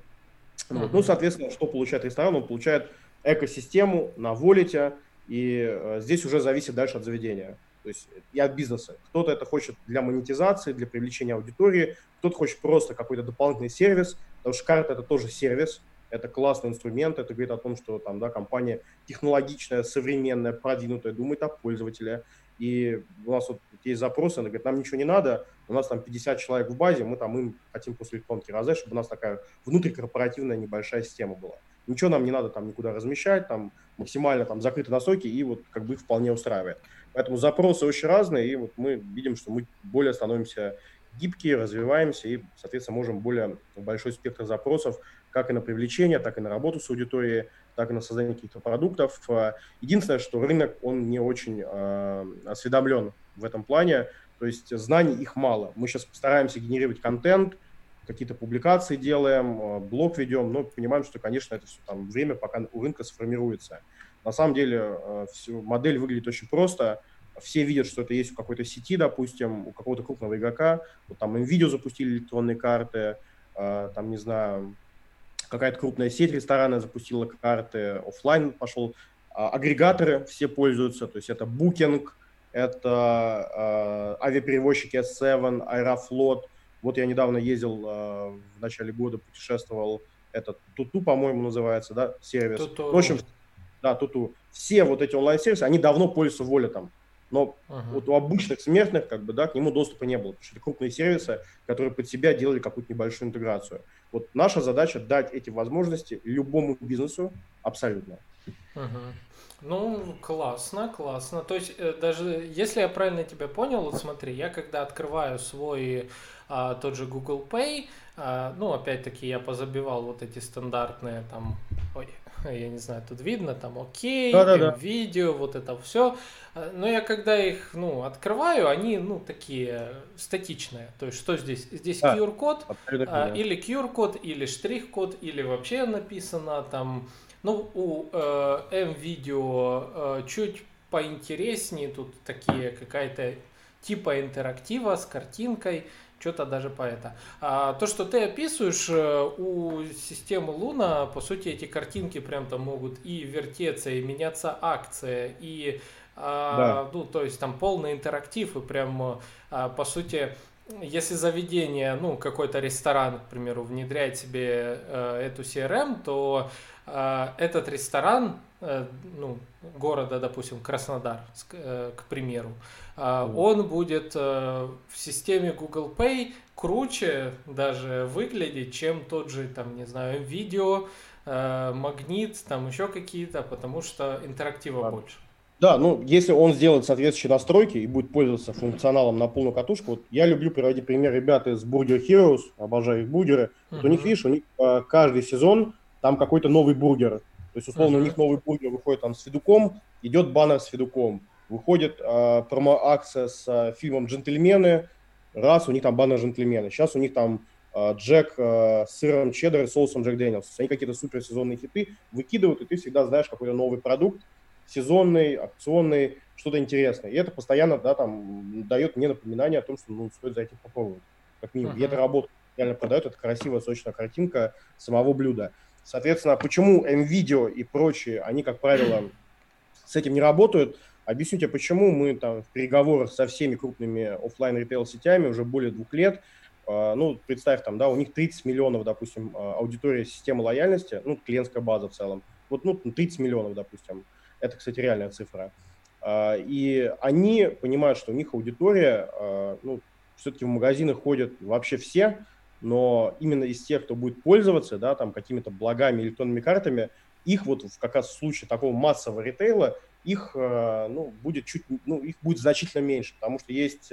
Вот. Ну, соответственно, что получает ресторан? Он получает экосистему на волите, и э, здесь уже зависит дальше от заведения. То есть и от бизнеса. Кто-то это хочет для монетизации, для привлечения аудитории, кто-то хочет просто какой-то дополнительный сервис, потому что карта это тоже сервис, это классный инструмент, это говорит о том, что там, да, компания технологичная, современная, продвинутая, думает о пользователе. И у нас вот есть запросы, она говорит, нам ничего не надо, у нас там 50 человек в базе, мы там им хотим после электронки раздать, чтобы у нас такая внутрикорпоративная небольшая система была. Ничего нам не надо там никуда размещать, там максимально там закрыты настройки, и вот как бы их вполне устраивает. Поэтому запросы очень разные, и вот мы видим, что мы более становимся гибкие, развиваемся и, соответственно, можем более большой спектр запросов как и на привлечение, так и на работу с аудиторией, так и на создание каких-то продуктов. Единственное, что рынок, он не очень э, осведомлен в этом плане, то есть знаний их мало. Мы сейчас постараемся генерировать контент, какие-то публикации делаем, э, блог ведем, но понимаем, что, конечно, это все там время, пока у рынка сформируется. На самом деле э, все, модель выглядит очень просто. Все видят, что это есть в какой-то сети, допустим, у какого-то крупного игрока. Вот там им видео запустили электронные карты, э, там, не знаю, какая-то крупная сеть ресторана запустила карты, офлайн пошел, а, агрегаторы все пользуются, то есть это Booking, это э, авиаперевозчики S7, Аэрофлот. Вот я недавно ездил э, в начале года, путешествовал, этот Туту, по-моему, называется, да, сервис. Туту. В общем, да, Туту. Все вот эти онлайн-сервисы, они давно пользуются волетом. Но uh-huh. вот у обычных смертных, как бы, да, к нему доступа не было, потому что это крупные сервисы, которые под себя делали какую-то небольшую интеграцию. Вот наша задача дать эти возможности любому бизнесу абсолютно. Uh-huh. Ну, классно, классно. То есть, э, даже если я правильно тебя понял, вот смотри, я когда открываю свой а, тот же Google Pay, а, ну, опять-таки, я позабивал вот эти стандартные там, ой, я не знаю, тут видно, там, окей, да, да, да. видео, вот это все. А, но я когда их, ну, открываю, они, ну, такие статичные. То есть, что здесь? Здесь а, QR-код, а, или QR-код, или штрих-код, или вообще написано там ну, у э, M-видео э, чуть поинтереснее, тут такие какая-то типа интерактива с картинкой, что-то даже по это. А то, что ты описываешь, э, у системы Луна, по сути, эти картинки прям там могут и вертеться, и меняться акция, и а, да. ну, то есть там полный интерактив, и прям, а, по сути, если заведение, ну, какой-то ресторан, к примеру, внедряет себе э, эту CRM, то этот ресторан, ну, города, допустим, Краснодар, к примеру, он будет в системе Google Pay круче даже выглядеть, чем тот же, там, не знаю, видео, магнит, там еще какие-то, потому что интерактива больше. Да, ну, если он сделает соответствующие настройки и будет пользоваться функционалом на полную катушку, вот я люблю приводить пример ребят из Burger Heroes, обожаю их бургеры. Uh-huh. Вот у них, видишь, у них э, каждый сезон там какой-то новый бургер. То есть, условно, uh-huh. у них новый бургер выходит там с Федуком, идет баннер с Федуком. Выходит э, промо-акция с э, фильмом «Джентльмены», раз, у них там баннер «Джентльмены». Сейчас у них там э, Джек э, с сыром чеддер и соусом Джек Дэниелс. Они какие-то суперсезонные хиты выкидывают, и ты всегда знаешь какой-то новый продукт, сезонный, акционный, что-то интересное. И это постоянно да, там, дает мне напоминание о том, что ну, стоит зайти попробовать. Как минимум. Uh-huh. И это работает. Реально продает, это красивая, сочная картинка самого блюда. Соответственно, почему MVideo и прочие, они, как правило, с этим не работают, Объясню тебе, почему мы там в переговорах со всеми крупными офлайн ритейл сетями уже более двух лет. А, ну, представь, там, да, у них 30 миллионов, допустим, а, аудитория системы лояльности, ну, клиентская база в целом. Вот, ну, 30 миллионов, допустим. Это, кстати, реальная цифра. А, и они понимают, что у них аудитория, ну, все-таки в магазины ходят вообще все, но именно из тех, кто будет пользоваться, да, там, какими-то благами, электронными картами, их вот в как раз в случае такого массового ритейла, их, а, ну, будет чуть, ну, их будет значительно меньше, потому что есть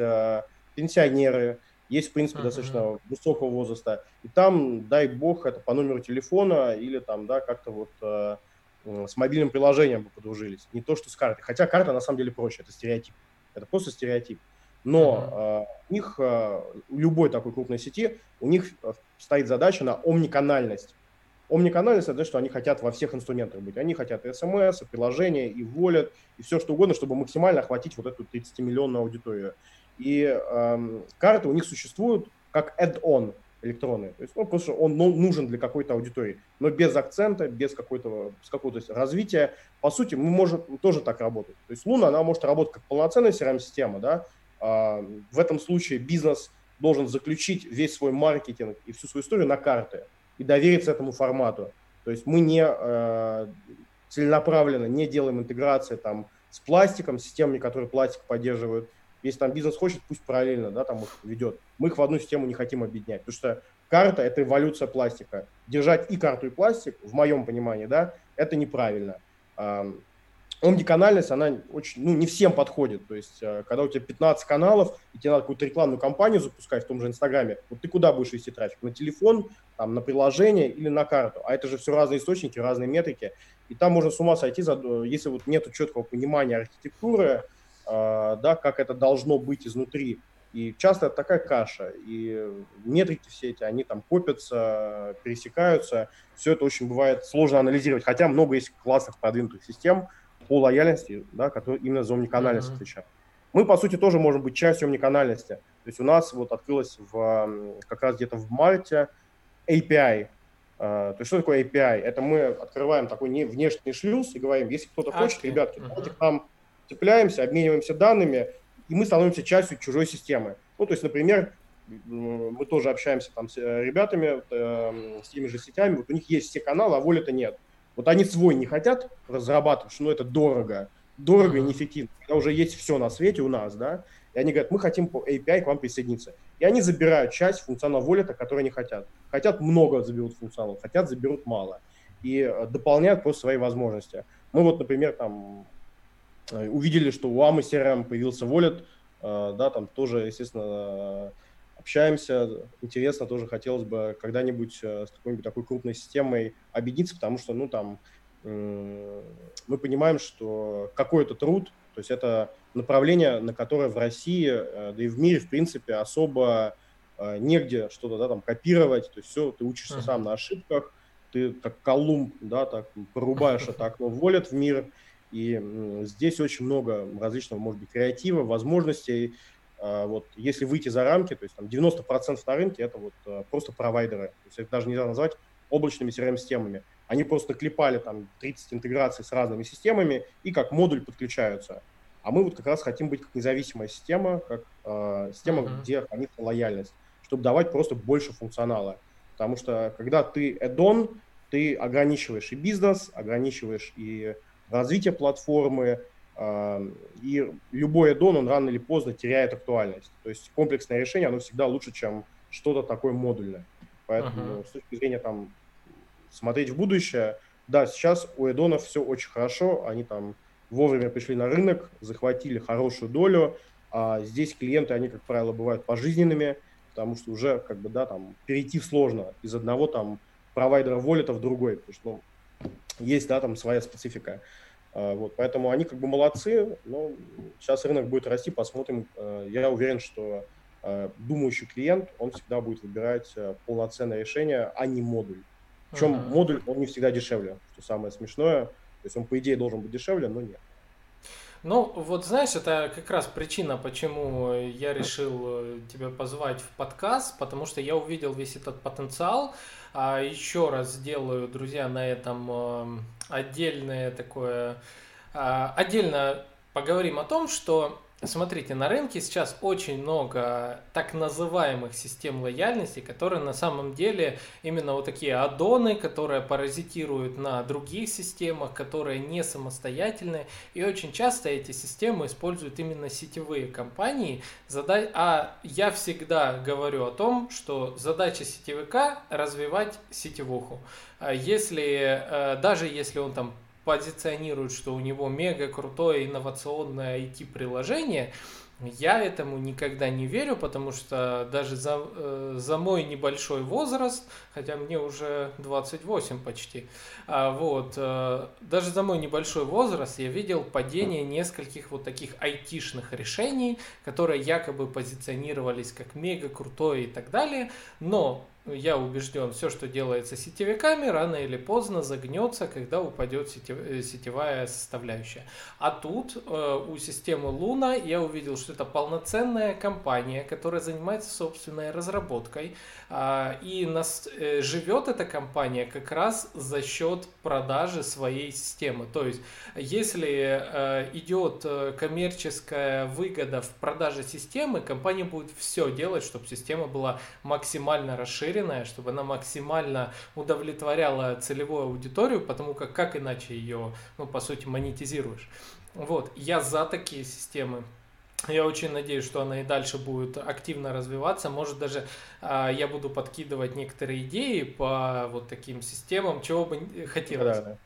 пенсионеры, есть, в принципе, uh-huh. достаточно высокого возраста, и там, дай бог, это по номеру телефона или там, да, как-то вот с мобильным приложением бы подружились, не то, что с картой. Хотя карта на самом деле проще, это стереотип. Это просто стереотип. Но э, у них, э, у любой такой крупной сети, у них э, стоит задача на омниканальность. Омниканальность – это что они хотят во всех инструментах быть. Они хотят и смс, и приложения, и волят, и все что угодно, чтобы максимально охватить вот эту 30-миллионную аудиторию. И э, карты у них существуют как add-on электронные. То есть ну, просто он ну, нужен для какой-то аудитории, но без акцента, без какой-то, без какого-то развития. По сути, мы можем тоже так работать. То есть Луна, она может работать как полноценная CRM-система, да, а, в этом случае бизнес должен заключить весь свой маркетинг и всю свою историю на карты и довериться этому формату. То есть мы не э, целенаправленно не делаем интеграции там с пластиком, с системами, которые пластик поддерживают, если там бизнес хочет, пусть параллельно, да, там их ведет. Мы их в одну систему не хотим объединять, потому что карта – это эволюция пластика. Держать и карту, и пластик, в моем понимании, да, это неправильно. Омниканальность, она очень, ну, не всем подходит. То есть, э, когда у тебя 15 каналов, и тебе надо какую-то рекламную кампанию запускать в том же Инстаграме, вот ты куда будешь вести трафик? На телефон, там, на приложение или на карту? А это же все разные источники, разные метрики. И там можно с ума сойти, если вот нет четкого понимания архитектуры, а, да, как это должно быть изнутри. И часто это такая каша, и метрики все эти, они там копятся, пересекаются, все это очень бывает сложно анализировать, хотя много есть классных продвинутых систем по лояльности, да, которые именно за омниканальность mm-hmm. отвечают. Мы, по сути, тоже можем быть частью омниканальности. То есть у нас вот открылось в, как раз где-то в марте API. А, то есть что такое API? Это мы открываем такой не внешний шлюз и говорим, если кто-то хочет, ребятки, давайте к нам цепляемся, обмениваемся данными, и мы становимся частью чужой системы. Ну, то есть, например, мы тоже общаемся там с э, ребятами, э, с теми же сетями, вот у них есть все каналы, а воли-то нет. Вот они свой не хотят разрабатывать, что ну, это дорого, дорого и неэффективно. Когда уже есть все на свете у нас, да, и они говорят, мы хотим по API к вам присоединиться. И они забирают часть функционала волета, который они хотят. Хотят много заберут функционалов, хотят заберут мало. И э, дополняют просто свои возможности. Мы вот, например, там Э, увидели, что у Амы CRM появился Wallet, э, да, там тоже, естественно, общаемся, интересно, тоже хотелось бы когда-нибудь э, с какой-нибудь такой крупной системой объединиться, потому что, ну, там, мы понимаем, что какой-то труд, то есть это направление, на которое в России, да и в мире, в принципе, особо негде что-то, да, там, копировать, то есть все, ты учишься uh-huh. сам на ошибках, ты как Колумб, да, так порубаешь это окно в волет в мир, и здесь очень много различного, может быть, креатива, возможностей. А, вот, если выйти за рамки, то есть там 90% на рынке это вот а, просто провайдеры. То есть это даже нельзя назвать облачными CRM-системами. Они просто наклепали там 30 интеграций с разными системами и как модуль подключаются. А мы вот как раз хотим быть как независимая система, как э, система, uh-huh. где хранится лояльность, чтобы давать просто больше функционала. Потому что когда ты add-on, ты ограничиваешь и бизнес, ограничиваешь и развитие платформы, и любой дон, он рано или поздно теряет актуальность. То есть комплексное решение, оно всегда лучше, чем что-то такое модульное. Поэтому uh-huh. с точки зрения там смотреть в будущее, да, сейчас у эдонов все очень хорошо, они там вовремя пришли на рынок, захватили хорошую долю, а здесь клиенты, они, как правило, бывают пожизненными, потому что уже, как бы, да, там, перейти сложно из одного, там, провайдера воллета в другой, потому что, ну, есть, да, там, своя специфика. А, вот, поэтому они, как бы, молодцы, но сейчас рынок будет расти, посмотрим. А, я уверен, что а, думающий клиент, он всегда будет выбирать полноценное решение, а не модуль. Причем uh-huh. модуль, он не всегда дешевле, что самое смешное. То есть он, по идее, должен быть дешевле, но нет. Ну, вот знаешь, это как раз причина, почему я решил э, тебя позвать в подкаст, потому что я увидел весь этот потенциал. А еще раз сделаю, друзья, на этом э, отдельное такое... А, отдельно поговорим о том, что Смотрите, на рынке сейчас очень много так называемых систем лояльности, которые на самом деле именно вот такие аддоны, которые паразитируют на других системах, которые не самостоятельные. И очень часто эти системы используют именно сетевые компании. А я всегда говорю о том, что задача сетевика развивать сетевуху. А если, э, даже если он там позиционирует, что у него мега крутое инновационное IT-приложение, я этому никогда не верю, потому что даже за, э, за мой небольшой возраст, хотя мне уже 28 почти, а, вот, э, даже за мой небольшой возраст я видел падение нескольких вот таких айтишных решений, которые якобы позиционировались как мега крутое и так далее, но я убежден, все, что делается сетевиками, рано или поздно загнется, когда упадет э, сетевая составляющая. А тут э, у системы Луна я увидел, что это полноценная компания, которая занимается собственной разработкой. Э, и нас, э, живет эта компания как раз за счет продажи своей системы. То есть, если э, идет э, коммерческая выгода в продаже системы, компания будет все делать, чтобы система была максимально расширена расширенная, чтобы она максимально удовлетворяла целевую аудиторию, потому как как иначе ее, ну, по сути, монетизируешь. Вот, я за такие системы. Я очень надеюсь, что она и дальше будет активно развиваться. Может, даже а, я буду подкидывать некоторые идеи по вот таким системам, чего бы хотелось. Да, да.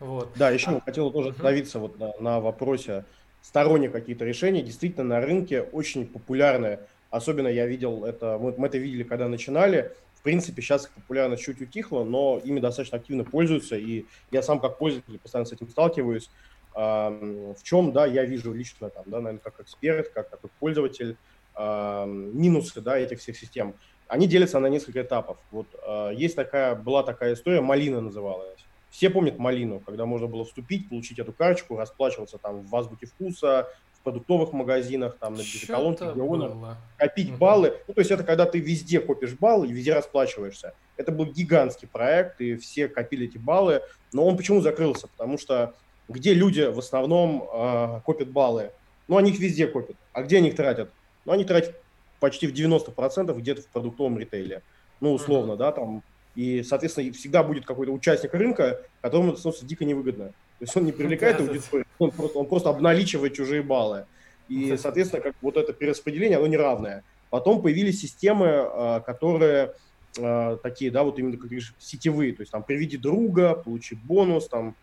Вот. да еще а, хотел тоже остановиться угу. вот на, на вопросе сторонних каких-то решений. Действительно, на рынке очень популярны, особенно я видел это, мы, мы это видели, когда начинали, принципе, сейчас их популярность чуть утихла, но ими достаточно активно пользуются, и я сам как пользователь постоянно с этим сталкиваюсь. В чем, да, я вижу лично, там, да, наверное, как эксперт, как такой пользователь, минусы, да, этих всех систем. Они делятся на несколько этапов. Вот а, есть такая, была такая история, Малина называлась. Все помнят Малину, когда можно было вступить, получить эту карточку, расплачиваться там в азбуке вкуса, продуктовых магазинах, там, на бензоколонке, регионах, копить угу. баллы. Ну, то есть это когда ты везде копишь баллы и везде расплачиваешься. Это был гигантский проект, и все копили эти баллы. Но он почему закрылся? Потому что где люди в основном э, копят баллы? Ну, они их везде копят. А где они их тратят? Ну, они тратят почти в 90% где-то в продуктовом ритейле. Ну, условно, да, там. И, соответственно, всегда будет какой-то участник рынка, которому это становится дико невыгодно. То есть он не привлекает аудиторию, он просто, он просто обналичивает чужие баллы. И, соответственно, как вот это перераспределение, оно неравное. Потом появились системы, а, которые а, такие, да, вот именно, как говоришь, сетевые. То есть там приведи друга, получи бонус, там.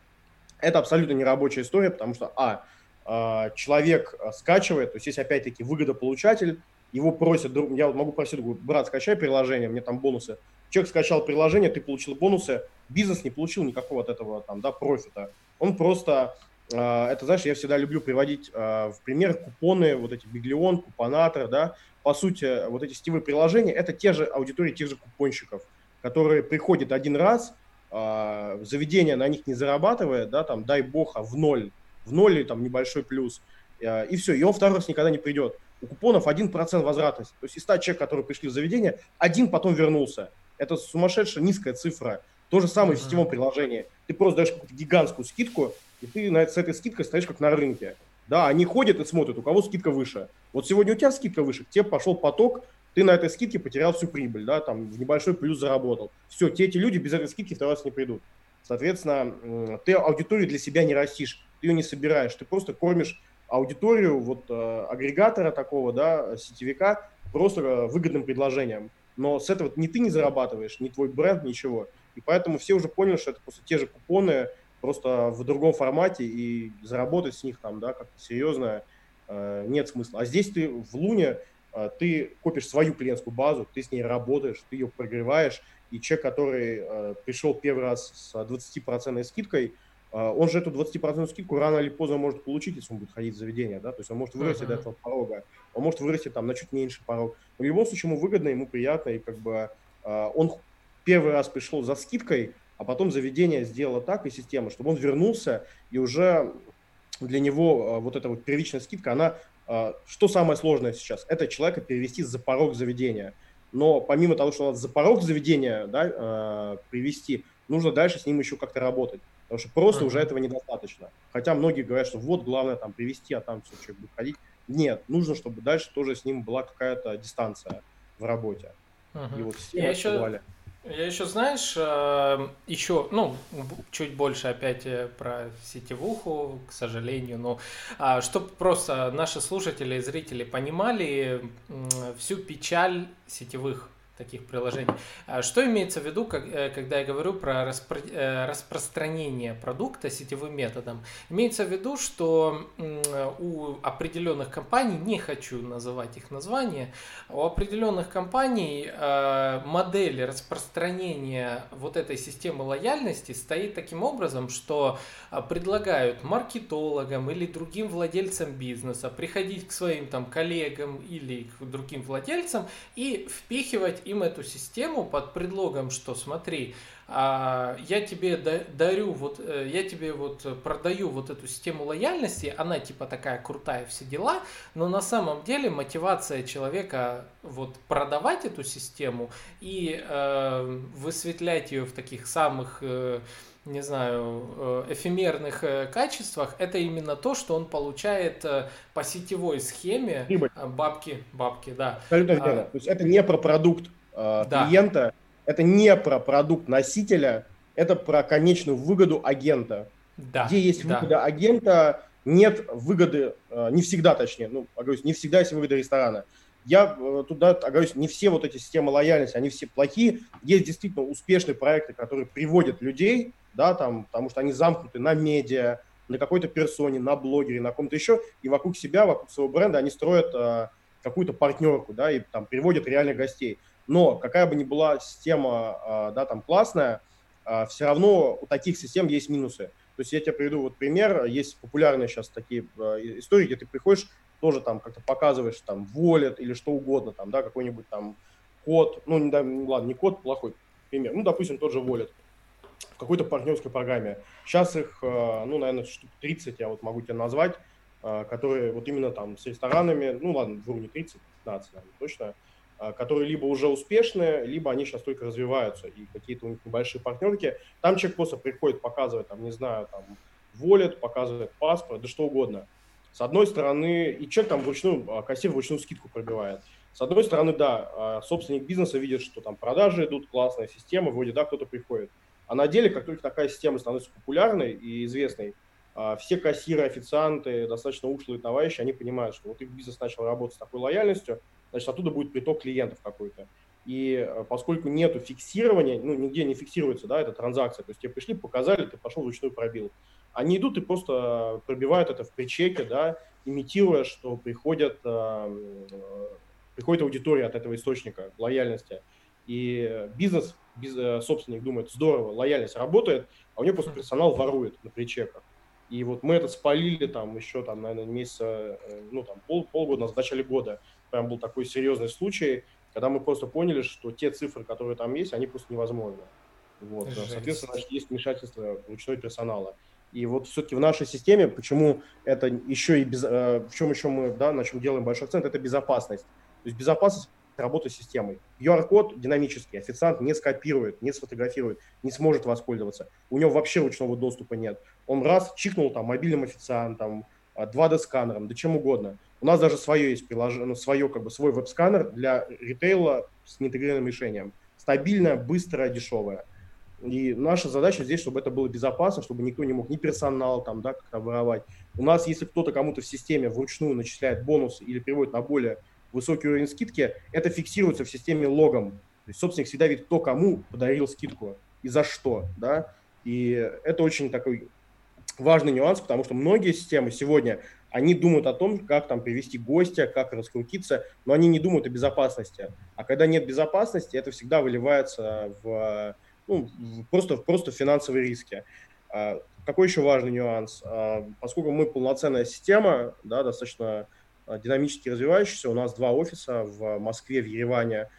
Это абсолютно нерабочая история, потому что, а, а человек скачивает, то есть есть опять-таки выгодополучатель, его просят, я вот могу просить, говорю, брат, скачай приложение, мне там бонусы. Человек скачал приложение, ты получил бонусы, бизнес не получил никакого от этого там, да, профита. Он просто, э, это, знаешь, я всегда люблю приводить э, в пример купоны, вот эти Биглион, Купонатор, да, по сути, вот эти сетевые приложения, это те же аудитории тех же купонщиков, которые приходят один раз, э, заведение на них не зарабатывает, да, там, дай бог, а в ноль, в ноль или там небольшой плюс, и все, и он второй раз никогда не придет. У купонов 1% возвратность. То есть из 100 человек, которые пришли в заведение, один потом вернулся. Это сумасшедшая низкая цифра. То же самое в сетевом приложении. Ты просто даешь какую-то гигантскую скидку, и ты на, с этой скидкой стоишь как на рынке. Да, они ходят и смотрят, у кого скидка выше. Вот сегодня у тебя скидка выше, к тебе пошел поток ты на этой скидке потерял всю прибыль, да, там в небольшой плюс заработал. Все, те эти люди без этой скидки второй раз не придут. Соответственно, ты аудиторию для себя не растишь, ты ее не собираешь, ты просто кормишь аудиторию вот э, агрегатора такого, да, сетевика просто э, выгодным предложением. Но с этого ни ты не зарабатываешь, ни твой бренд, ничего. И поэтому все уже поняли, что это просто те же купоны, просто в другом формате, и заработать с них там, да, как-то серьезно э, нет смысла. А здесь ты в Луне, э, ты копишь свою клиентскую базу, ты с ней работаешь, ты ее прогреваешь, и человек, который э, пришел первый раз с 20% скидкой, э, он же эту 20% скидку рано или поздно может получить, если он будет ходить в заведение, да, то есть он может вырасти uh-huh. до этого порога, он может вырасти там на чуть меньше порог. Но в любом случае ему выгодно, ему приятно, и как бы э, он первый раз пришел за скидкой, а потом заведение сделало так, и система, чтобы он вернулся, и уже для него вот эта вот первичная скидка, она, что самое сложное сейчас? Это человека перевести за порог заведения. Но помимо того, что надо за порог заведения да, привести, нужно дальше с ним еще как-то работать. Потому что просто uh-huh. уже этого недостаточно. Хотя многие говорят, что вот главное там привести, а там все человек будет ходить. Нет, нужно, чтобы дальше тоже с ним была какая-то дистанция в работе. Uh-huh. И вот все Я еще... Я еще, знаешь, э, еще, ну, чуть больше опять э, про сетевуху, к сожалению, но а, чтобы просто наши слушатели и зрители понимали всю печаль сетевых таких приложений. А что имеется в виду, э, когда я говорю про распро э, распространение продукта сетевым методом? Имеется в виду, что у определенных компаний, не хочу называть их названия, у определенных компаний э, модель распространения вот этой системы лояльности стоит таким образом, что предлагают маркетологам или другим владельцам бизнеса приходить к своим там коллегам или к другим владельцам и впихивать им эту систему под предлогом, что смотри, а, я тебе дарю вот, э, я тебе вот продаю вот эту систему лояльности, она типа такая крутая, все дела, но на самом деле мотивация человека вот продавать эту систему и э, высветлять ее в таких самых э, не знаю, э, эфемерных э, качествах, это именно то, что он получает по сетевой схеме Прибыль. бабки, бабки, да. Абсолютно верно. А, то есть это не про продукт э, да. клиента, это не про продукт носителя, это про конечную выгоду агента. Да. Где есть выгода да. агента, нет выгоды, э, не всегда точнее, ну, оговорюсь, не всегда есть выгода ресторана. Я э, туда, оговорюсь, не все вот эти системы лояльности, они все плохие. Есть действительно успешные проекты, которые приводят людей да, там, потому что они замкнуты на медиа, на какой-то персоне, на блогере, на ком-то еще, и вокруг себя, вокруг своего бренда они строят э, какую-то партнерку, да, и там приводят реальных гостей. Но какая бы ни была система, э, да, там классная, э, все равно у таких систем есть минусы. То есть я тебе приведу вот пример, есть популярные сейчас такие э, истории, где ты приходишь, тоже там как-то показываешь там wallet или что угодно, там, да, какой-нибудь там код, ну, не, да, ладно, не код, плохой пример, ну, допустим, тот же wallet в какой-то партнерской программе. Сейчас их, ну, наверное, штук 30 я вот могу тебе назвать, которые вот именно там с ресторанами, ну, ладно, двух не 30, 15, наверное, точно, которые либо уже успешные, либо они сейчас только развиваются, и какие-то у них небольшие партнерки. Там человек просто приходит, показывает, там, не знаю, там, волит, показывает паспорт, да что угодно. С одной стороны, и человек там вручную, а кассир вручную скидку пробивает. С одной стороны, да, собственник бизнеса видит, что там продажи идут, классная система, вроде да, кто-то приходит. А на деле, как только такая система становится популярной и известной, а, все кассиры, официанты, достаточно ушлые товарищи, они понимают, что вот их бизнес начал работать с такой лояльностью, значит, оттуда будет приток клиентов какой-то. И а, поскольку нету фиксирования, ну, нигде не фиксируется, да, эта транзакция, то есть тебе пришли, показали, ты пошел вручную пробил. Они идут и просто пробивают это в причеке, да, имитируя, что приходят, э, приходит аудитория от этого источника лояльности. И бизнес э, собственник думает, здорово, лояльность работает, а у него просто персонал ворует на причеках. И вот мы это спалили там еще, там, наверное, месяца, э, ну, там, пол, полгода, в начале года. Прям был такой серьезный случай, когда мы просто поняли, что те цифры, которые там есть, они просто невозможны. Вот. Жесть. Соответственно, значит, есть вмешательство ручной персонала. И вот все-таки в нашей системе, почему это еще и без, э, в чем еще мы, да, на чем делаем большой акцент, это безопасность. То есть безопасность работы с системой. QR-код динамический, официант не скопирует, не сфотографирует, не сможет воспользоваться. У него вообще ручного доступа нет. Он раз чикнул там мобильным официантом, 2D-сканером, да чем угодно. У нас даже свое есть приложение, ну, свое, как бы, свой веб-сканер для ритейла с неинтегрированным решением. Стабильное, быстрое, дешевое. И наша задача здесь, чтобы это было безопасно, чтобы никто не мог ни персонал там, да, как-то воровать. У нас, если кто-то кому-то в системе вручную начисляет бонусы или переводит на более высокий уровень скидки, это фиксируется в системе логом. То есть собственник всегда видит, кто кому подарил скидку и за что, да. И это очень такой важный нюанс, потому что многие системы сегодня, они думают о том, как там привести гостя, как раскрутиться, но они не думают о безопасности. А когда нет безопасности, это всегда выливается в ну, просто, просто финансовые риски. А, какой еще важный нюанс? А, поскольку мы полноценная система, да, достаточно а, динамически развивающаяся, у нас два офиса в Москве, в Ереване,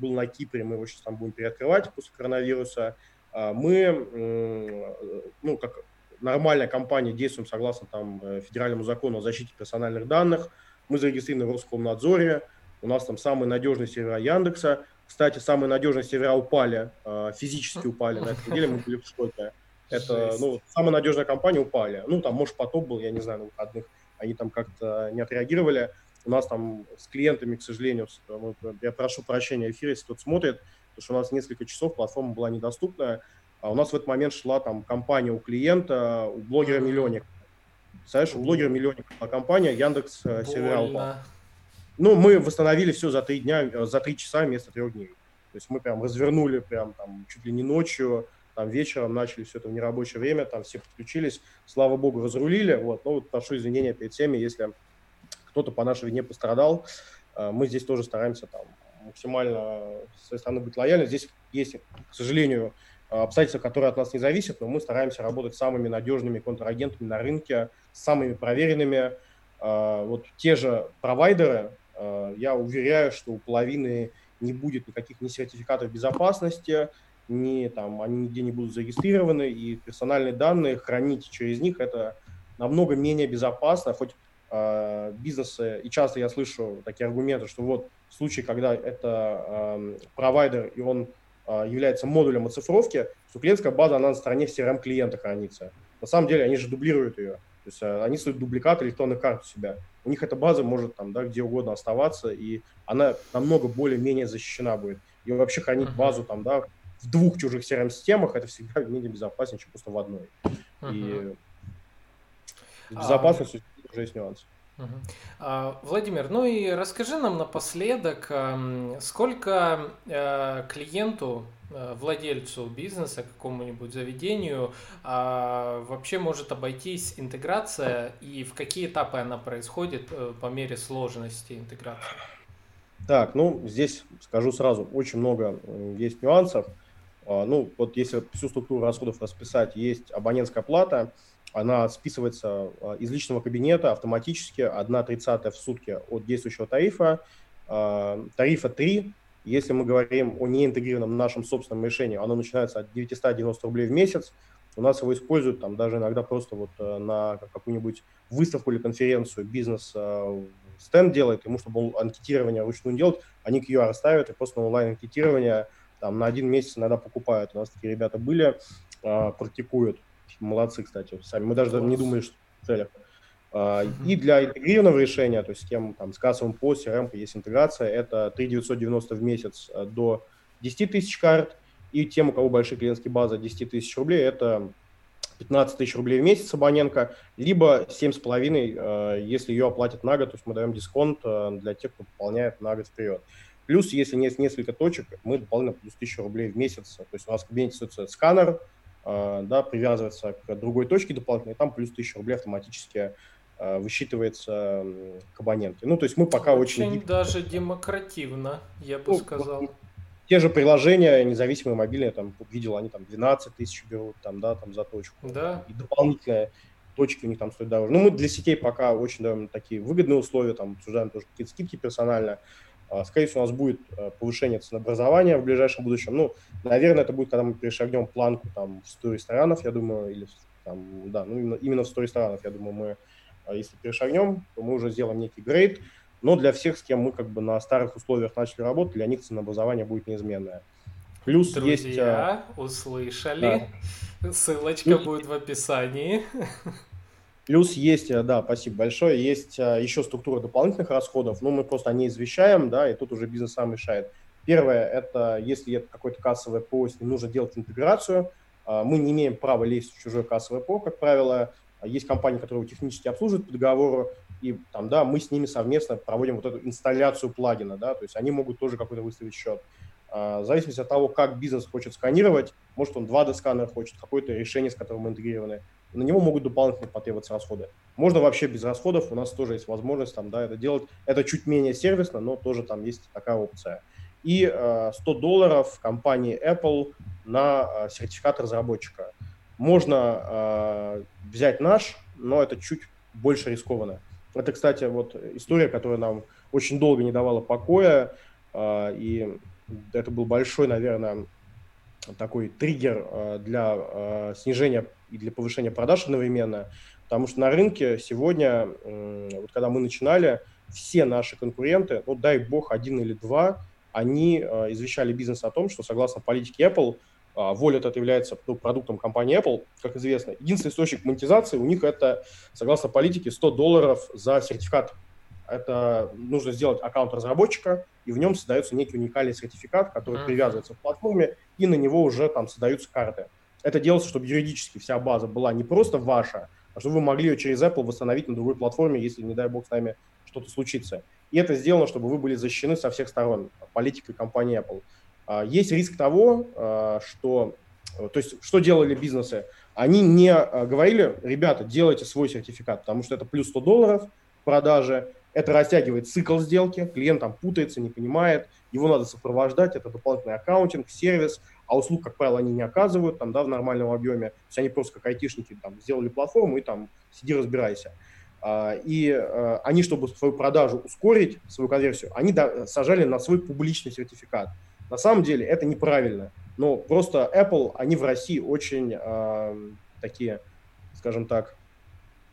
был на Кипре, мы его сейчас там будем переоткрывать после коронавируса. Мы, ну, как нормальная компания, действуем согласно там э, федеральному закону о защите персональных данных. Мы зарегистрированы в Роскомнадзоре, у нас там самые надежные сервера Яндекса. Кстати, самые надежные сервера упали, а, физически упали. На этой неделе мы были в шоке. Это, ну, самая надежная компания упали. Ну, там, может, потоп был, я не знаю, на выходных. Они там как-то не отреагировали. У нас там с клиентами, к сожалению, я прошу прощения, эфир, если кто-то смотрит, потому что у нас несколько часов платформа была недоступна. А у нас в этот момент шла там компания у клиента, у блогера-миллионника. Представляешь, у блогера-миллионника была компания, Яндекс э, сервера упал. Ну, мы восстановили все за три дня, э, за три часа вместо трех дней. То есть мы прям развернули прям там чуть ли не ночью, там вечером начали все это в нерабочее время, там все подключились, слава богу, разрулили. Вот, ну, вот прошу извинения перед всеми, если кто-то по нашей вине пострадал. Э, мы здесь тоже стараемся там максимально с своей стороны быть лояльны. Здесь есть, к сожалению, обстоятельства, которые от нас не зависят, но мы стараемся работать с самыми надежными контрагентами на рынке, с самыми проверенными. Э, вот те же провайдеры, Э, я уверяю, что у половины не будет никаких ни сертификатов безопасности, ни там они нигде не будут зарегистрированы, и персональные данные хранить через них это намного менее безопасно, хоть бизнесы, и часто я слышу такие аргументы, что вот в случае, когда это э, провайдер, и он является модулем оцифровки, что клиентская база, она на стороне CRM клиента хранится. На самом деле они же дублируют ее. То есть э, они создают дубликат электронных карт у себя. У них эта база может там, да, где угодно оставаться, и она намного более-менее защищена будет. И вообще хранить базу там, да, в двух чужих CRM-системах это всегда менее безопаснее, чем просто в одной. И с безопасностью а... уже есть нюансы. А, Владимир, ну и расскажи нам напоследок, сколько э, клиенту Э, владельцу бизнеса, какому-нибудь заведению, а вообще может обойтись интеграция и в какие этапы она происходит э, по мере сложности интеграции? Так, ну здесь скажу сразу, очень много есть нюансов. А, ну вот если всю структуру расходов расписать, есть абонентская плата, она списывается а, из личного кабинета автоматически, 1 тридцатая в сутки от действующего тарифа. А, тарифа 3 если мы говорим о неинтегрированном нашем собственном решении, оно начинается от 990 рублей в месяц. У нас его используют там даже иногда просто вот э, на какую-нибудь выставку или конференцию бизнес э, стенд делает, ему, чтобы он анкетирование вручную делать, они QR ставят и просто на онлайн-анкетирование там на один месяц иногда покупают. У нас такие ребята были, э, практикуют. Молодцы, кстати, сами. Мы даже не думали, что в целях. А, и для интегрированного решения, то есть с тем, там, с кассовым по CRM есть интеграция, это 3 990 в месяц э, до 10 тысяч карт, и тем, у кого большие клиентские базы 10 тысяч рублей, это 15 тысяч рублей в месяц абонентка, либо 7,5, э, если ее оплатят на год, то есть мы даем дисконт э, для тех, кто пополняет на год вперед. Плюс, если есть несколько точек, мы дополнительно плюс 1000 рублей в месяц. То есть у нас в кабинете стоит сканер, да, привязывается к другой точке дополнительно, и там плюс 1000 рублей автоматически Э, высчитывается к абонентке. Ну, то есть мы пока очень... Очень даже демокративно, я бы ну, сказал. Те же приложения, независимые мобильные, там, видел, они там 12 тысяч берут, там, да, там за точку. Да. И дополнительные точки у них там стоят дороже. Ну, мы для сетей пока очень даем такие выгодные условия, там, обсуждаем тоже какие-то скидки персонально. А, скорее всего, у нас будет э, повышение ценообразования в ближайшем будущем. Ну, наверное, это будет, когда мы перешагнем планку там в 100 ресторанов, я думаю, или там, да, ну, именно, именно в 100 ресторанов, я думаю, мы а если перешагнем, то мы уже сделаем некий грейд, но для всех, с кем мы как бы на старых условиях начали работать, для них ценообразование будет неизменное. Плюс Друзья, есть... Э, услышали. Да. Ссылочка Плюс... будет в описании. Плюс есть, э, да, спасибо большое, есть э, еще структура дополнительных расходов, но мы просто о ней извещаем, да, и тут уже бизнес сам решает. Первое, это если это какой-то кассовый ПО, если нужно делать интеграцию, а, мы не имеем права лезть в чужое кассовое ПО, как правило. Есть компании, которые его технически обслуживают по договору, и там, да, мы с ними совместно проводим вот эту инсталляцию плагина, да, то есть они могут тоже какой-то выставить счет. В зависимости от того, как бизнес хочет сканировать, может он 2D-сканер хочет, какое-то решение, с которым мы интегрированы, на него могут дополнительно потребоваться расходы. Можно вообще без расходов, у нас тоже есть возможность там, да, это делать. Это чуть менее сервисно, но тоже там есть такая опция. И э, 100 долларов компании Apple на э, сертификат разработчика. Можно э, взять наш, но это чуть больше рискованно. Это, кстати, вот история, которая нам очень долго не давала покоя, э, и это был большой, наверное, такой триггер э, для э, снижения и для повышения продаж одновременно, потому что на рынке сегодня, вот когда мы начинали, все наши конкуренты, ну дай бог один или два, они э, извещали бизнес о том, что согласно политике Apple, Wallet это является ну, продуктом компании Apple, как известно. Единственный источник монетизации у них это, согласно политике, 100 долларов за сертификат. Это нужно сделать аккаунт разработчика, и в нем создается некий уникальный сертификат, который привязывается к платформе, и на него уже там создаются карты. Это делается, чтобы юридически вся база была не просто ваша, а чтобы вы могли ее через Apple восстановить на другой платформе, если, не дай бог, с нами что-то случится. И это сделано, чтобы вы были защищены со всех сторон политикой компании Apple. А, есть риск того, а, что... То есть, что делали бизнесы? Они не а, говорили, ребята, делайте свой сертификат, потому что это плюс 100 долларов в продаже, это растягивает цикл сделки, клиент там путается, не понимает, его надо сопровождать, это дополнительный аккаунтинг, сервис, а услуг, как правило, они не оказывают там, да, в нормальном объеме. То есть они просто как айтишники там сделали платформу и там сиди разбирайся. А, и а, они, чтобы свою продажу ускорить, свою конверсию, они сажали на свой публичный сертификат. На самом деле это неправильно. Но просто Apple, они в России очень э, такие, скажем так,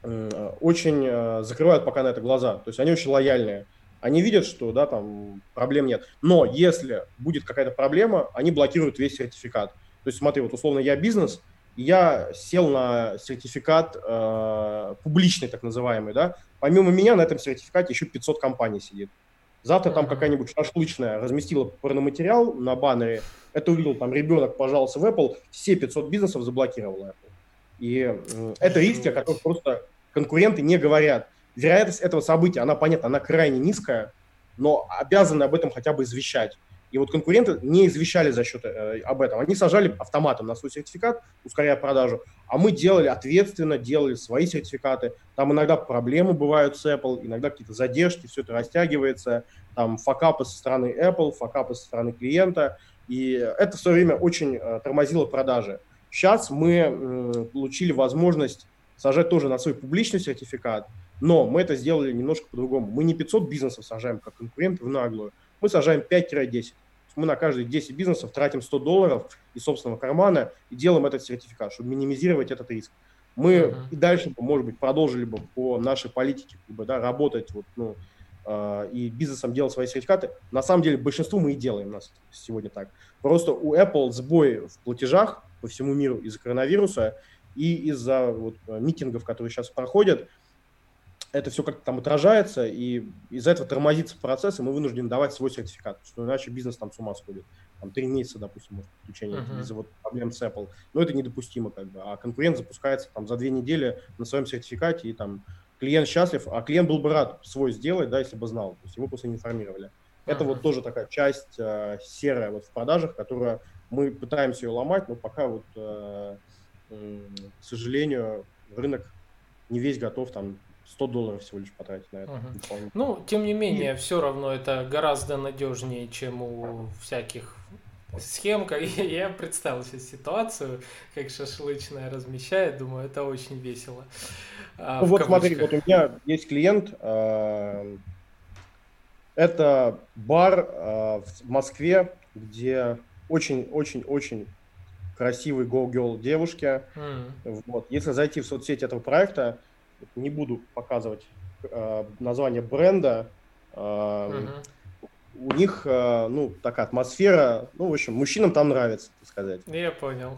Э, очень э, закрывают пока на это глаза. То есть они очень лояльные. Они видят, что да, там проблем нет. Но если будет какая-то проблема, они блокируют весь сертификат. То есть смотри, вот условно я бизнес, я сел на сертификат э, публичный, так называемый, да. Помимо меня на этом сертификате еще 500 компаний сидит. Завтра там какая-нибудь шашлычная разместила порноматериал на баннере, это увидел там ребенок, пожалуйста, в Apple, все 500 бизнесов заблокировал Apple. И э, это риски, о которых просто конкуренты не говорят. Вероятность этого события, она понятна, она крайне низкая, но обязаны об этом хотя бы извещать. И вот конкуренты не извещали за счет э, об этом. Они сажали автоматом на свой сертификат, ускоряя продажу, а мы делали ответственно, делали свои сертификаты. Там иногда проблемы бывают с Apple, иногда какие-то задержки, все это растягивается. Там факапы со стороны Apple, факапы со стороны клиента. И это все время очень э, тормозило продажи. Сейчас мы э, получили возможность сажать тоже на свой публичный сертификат, но мы это сделали немножко по-другому. Мы не 500 бизнесов сажаем, как конкуренты, в наглую. Мы сажаем 5-10. Мы на каждые 10 бизнесов тратим 100 долларов из собственного кармана и делаем этот сертификат, чтобы минимизировать этот риск. Мы uh-huh. и дальше, может быть, продолжили бы по нашей политике как бы, да, работать вот, ну, э, и бизнесом делать свои сертификаты. На самом деле большинству мы и делаем нас сегодня так. Просто у Apple сбой в платежах по всему миру из-за коронавируса, и из-за вот, э, митингов, которые сейчас проходят, это все как-то там отражается, и из-за этого тормозится процесс, и мы вынуждены давать свой сертификат, что иначе бизнес там с ума сходит. Там три месяца, допустим, может, включение uh-huh. из-за вот проблем с Apple. Но это недопустимо, как бы. А конкурент запускается там за две недели на своем сертификате, и там клиент счастлив, а клиент был бы рад свой сделать, да, если бы знал. То есть его просто не информировали. Uh-huh. Это вот тоже такая часть э, серая вот в продажах, которая мы пытаемся ее ломать, но пока вот э, к сожалению, рынок не весь готов там 100 долларов всего лишь потратить на это. Угу. Ну, тем не менее, и... все равно это гораздо надежнее, чем у всяких схем. Как я представил себе ситуацию, как шашлычная размещает, думаю, это очень весело. А, ну, вот смотри, вот у меня есть клиент, э, это бар э, в Москве, где очень-очень-очень красивой go-girl девушке. Mm. Вот. Если зайти в соцсети этого проекта, не буду показывать э, название бренда, э, mm-hmm. у них, э, ну, такая атмосфера, ну, в общем, мужчинам там нравится, так сказать. Я понял.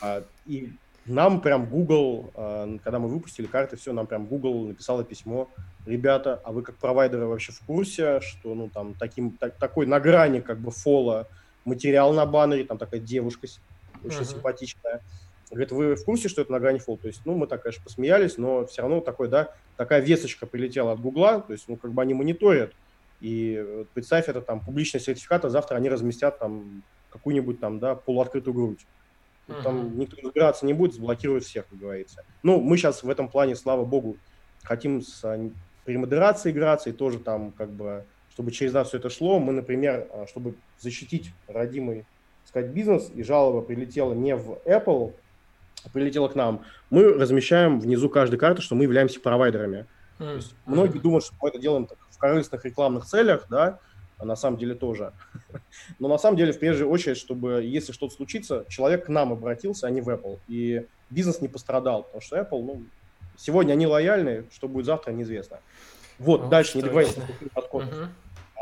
А, и нам прям Google, э, когда мы выпустили карты, все, нам прям Google написало письмо, ребята, а вы как провайдеры вообще в курсе, что ну там таким так, такой на грани как бы фола материал на баннере, там такая девушка очень uh-huh. симпатичная. Говорит, вы в курсе, что это на грани фол? То есть, ну, мы так, конечно, посмеялись, но все равно такой, да, такая весочка прилетела от Гугла, то есть, ну, как бы они мониторят, и вот представь, это там публичный сертификат, а завтра они разместят там какую-нибудь там, да, полуоткрытую грудь. Uh-huh. Там никто разбираться не будет, заблокирует всех, как говорится. Ну, мы сейчас в этом плане, слава богу, хотим с а, премодерацией играться и тоже там как бы, чтобы через нас все это шло. Мы, например, а, чтобы защитить родимый, сказать, бизнес, и жалоба прилетела не в Apple, прилетела к нам, мы размещаем внизу каждой карты, что мы являемся провайдерами. Mm-hmm. То есть многие думают, что мы это делаем в корыстных рекламных целях, да, а на самом деле тоже. Но на самом деле, в первую очередь, чтобы, если что-то случится, человек к нам обратился, а не в Apple. И бизнес не пострадал, потому что Apple, ну, сегодня они лояльны, что будет завтра, неизвестно. Вот, ну, дальше не договоримся. Угу.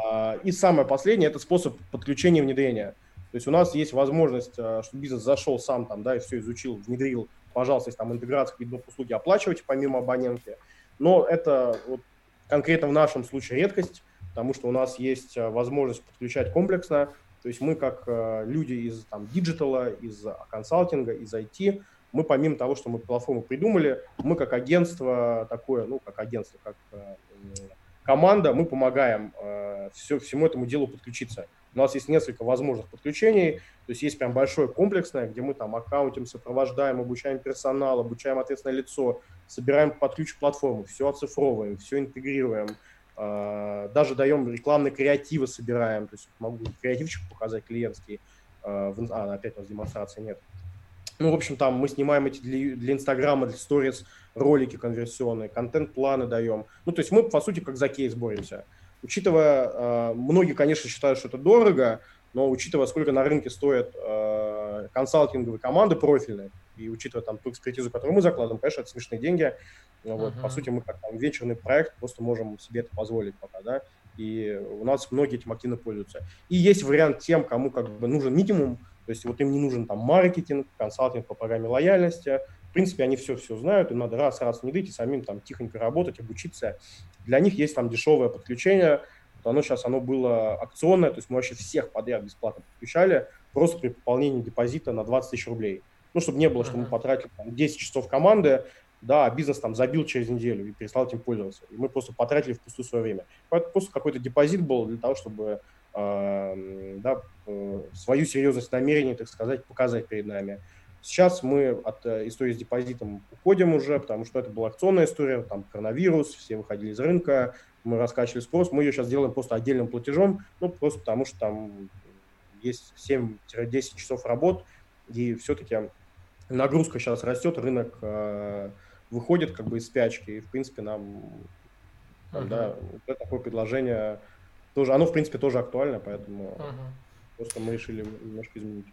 А, и самое последнее – это способ подключения внедрения. То есть у нас есть возможность, а, чтобы бизнес зашел сам там, да, и все изучил, внедрил, пожалуйста, если там интеграция какие-то услуги оплачивайте помимо абонентки. Но это вот, конкретно в нашем случае редкость, потому что у нас есть э, возможность подключать комплексно. То есть мы как э, люди из там, digital а, из консалтинга, из IT, мы помимо того, что мы платформу придумали, мы как агентство такое, ну, как агентство, как э, команда, мы помогаем все, всему этому делу подключиться. У нас есть несколько возможных подключений, то есть есть прям большое комплексное, где мы там аккаунтим, сопровождаем, обучаем персонал, обучаем ответственное лицо, собираем под ключ платформу, все оцифровываем, все интегрируем, а, даже даем рекламные креативы, собираем. То есть могу креативчик показать клиентский. А, а, опять у нас демонстрации нет. Ну, в общем, там мы снимаем эти для, для Инстаграма, для сторис ролики конверсионные, контент-планы даем. Ну, то есть мы, по сути, как за кейс боремся. Учитывая, многие, конечно, считают, что это дорого, но учитывая, сколько на рынке стоят консалтинговые команды профильные, и учитывая там ту экспертизу, которую мы закладываем, конечно, это смешные деньги. Ну вот, uh-huh. По сути, мы как там вечерный проект просто можем себе это позволить пока, да, и у нас многие этим активно пользуются. И есть вариант тем, кому как бы нужен минимум, то есть вот им не нужен там маркетинг, консалтинг по программе лояльности, принципе, они все-все знают, им надо раз-раз внедрить и самим там тихонько работать, обучиться. Для них есть там дешевое подключение, вот оно сейчас, оно было акционное, то есть мы вообще всех подряд бесплатно подключали, просто при пополнении депозита на 20 тысяч рублей. Ну, чтобы не было, что мы потратили там, 10 часов команды, да, а бизнес там забил через неделю и перестал этим пользоваться. И мы просто потратили в пустую свое время. Поэтому просто какой-то депозит был для того, чтобы э, да, э, свою серьезность намерений, так сказать, показать перед нами. Сейчас мы от э, истории с депозитом уходим уже, потому что это была акционная история, там коронавирус, все выходили из рынка, мы раскачивали спрос, мы ее сейчас делаем просто отдельным платежом, ну, просто потому что там есть 7-10 часов работ, и все-таки нагрузка сейчас растет, рынок э, выходит как бы из спячки, и в принципе нам, там, uh-huh. да, вот такое предложение тоже, оно в принципе тоже актуально, поэтому uh-huh. просто мы решили немножко изменить.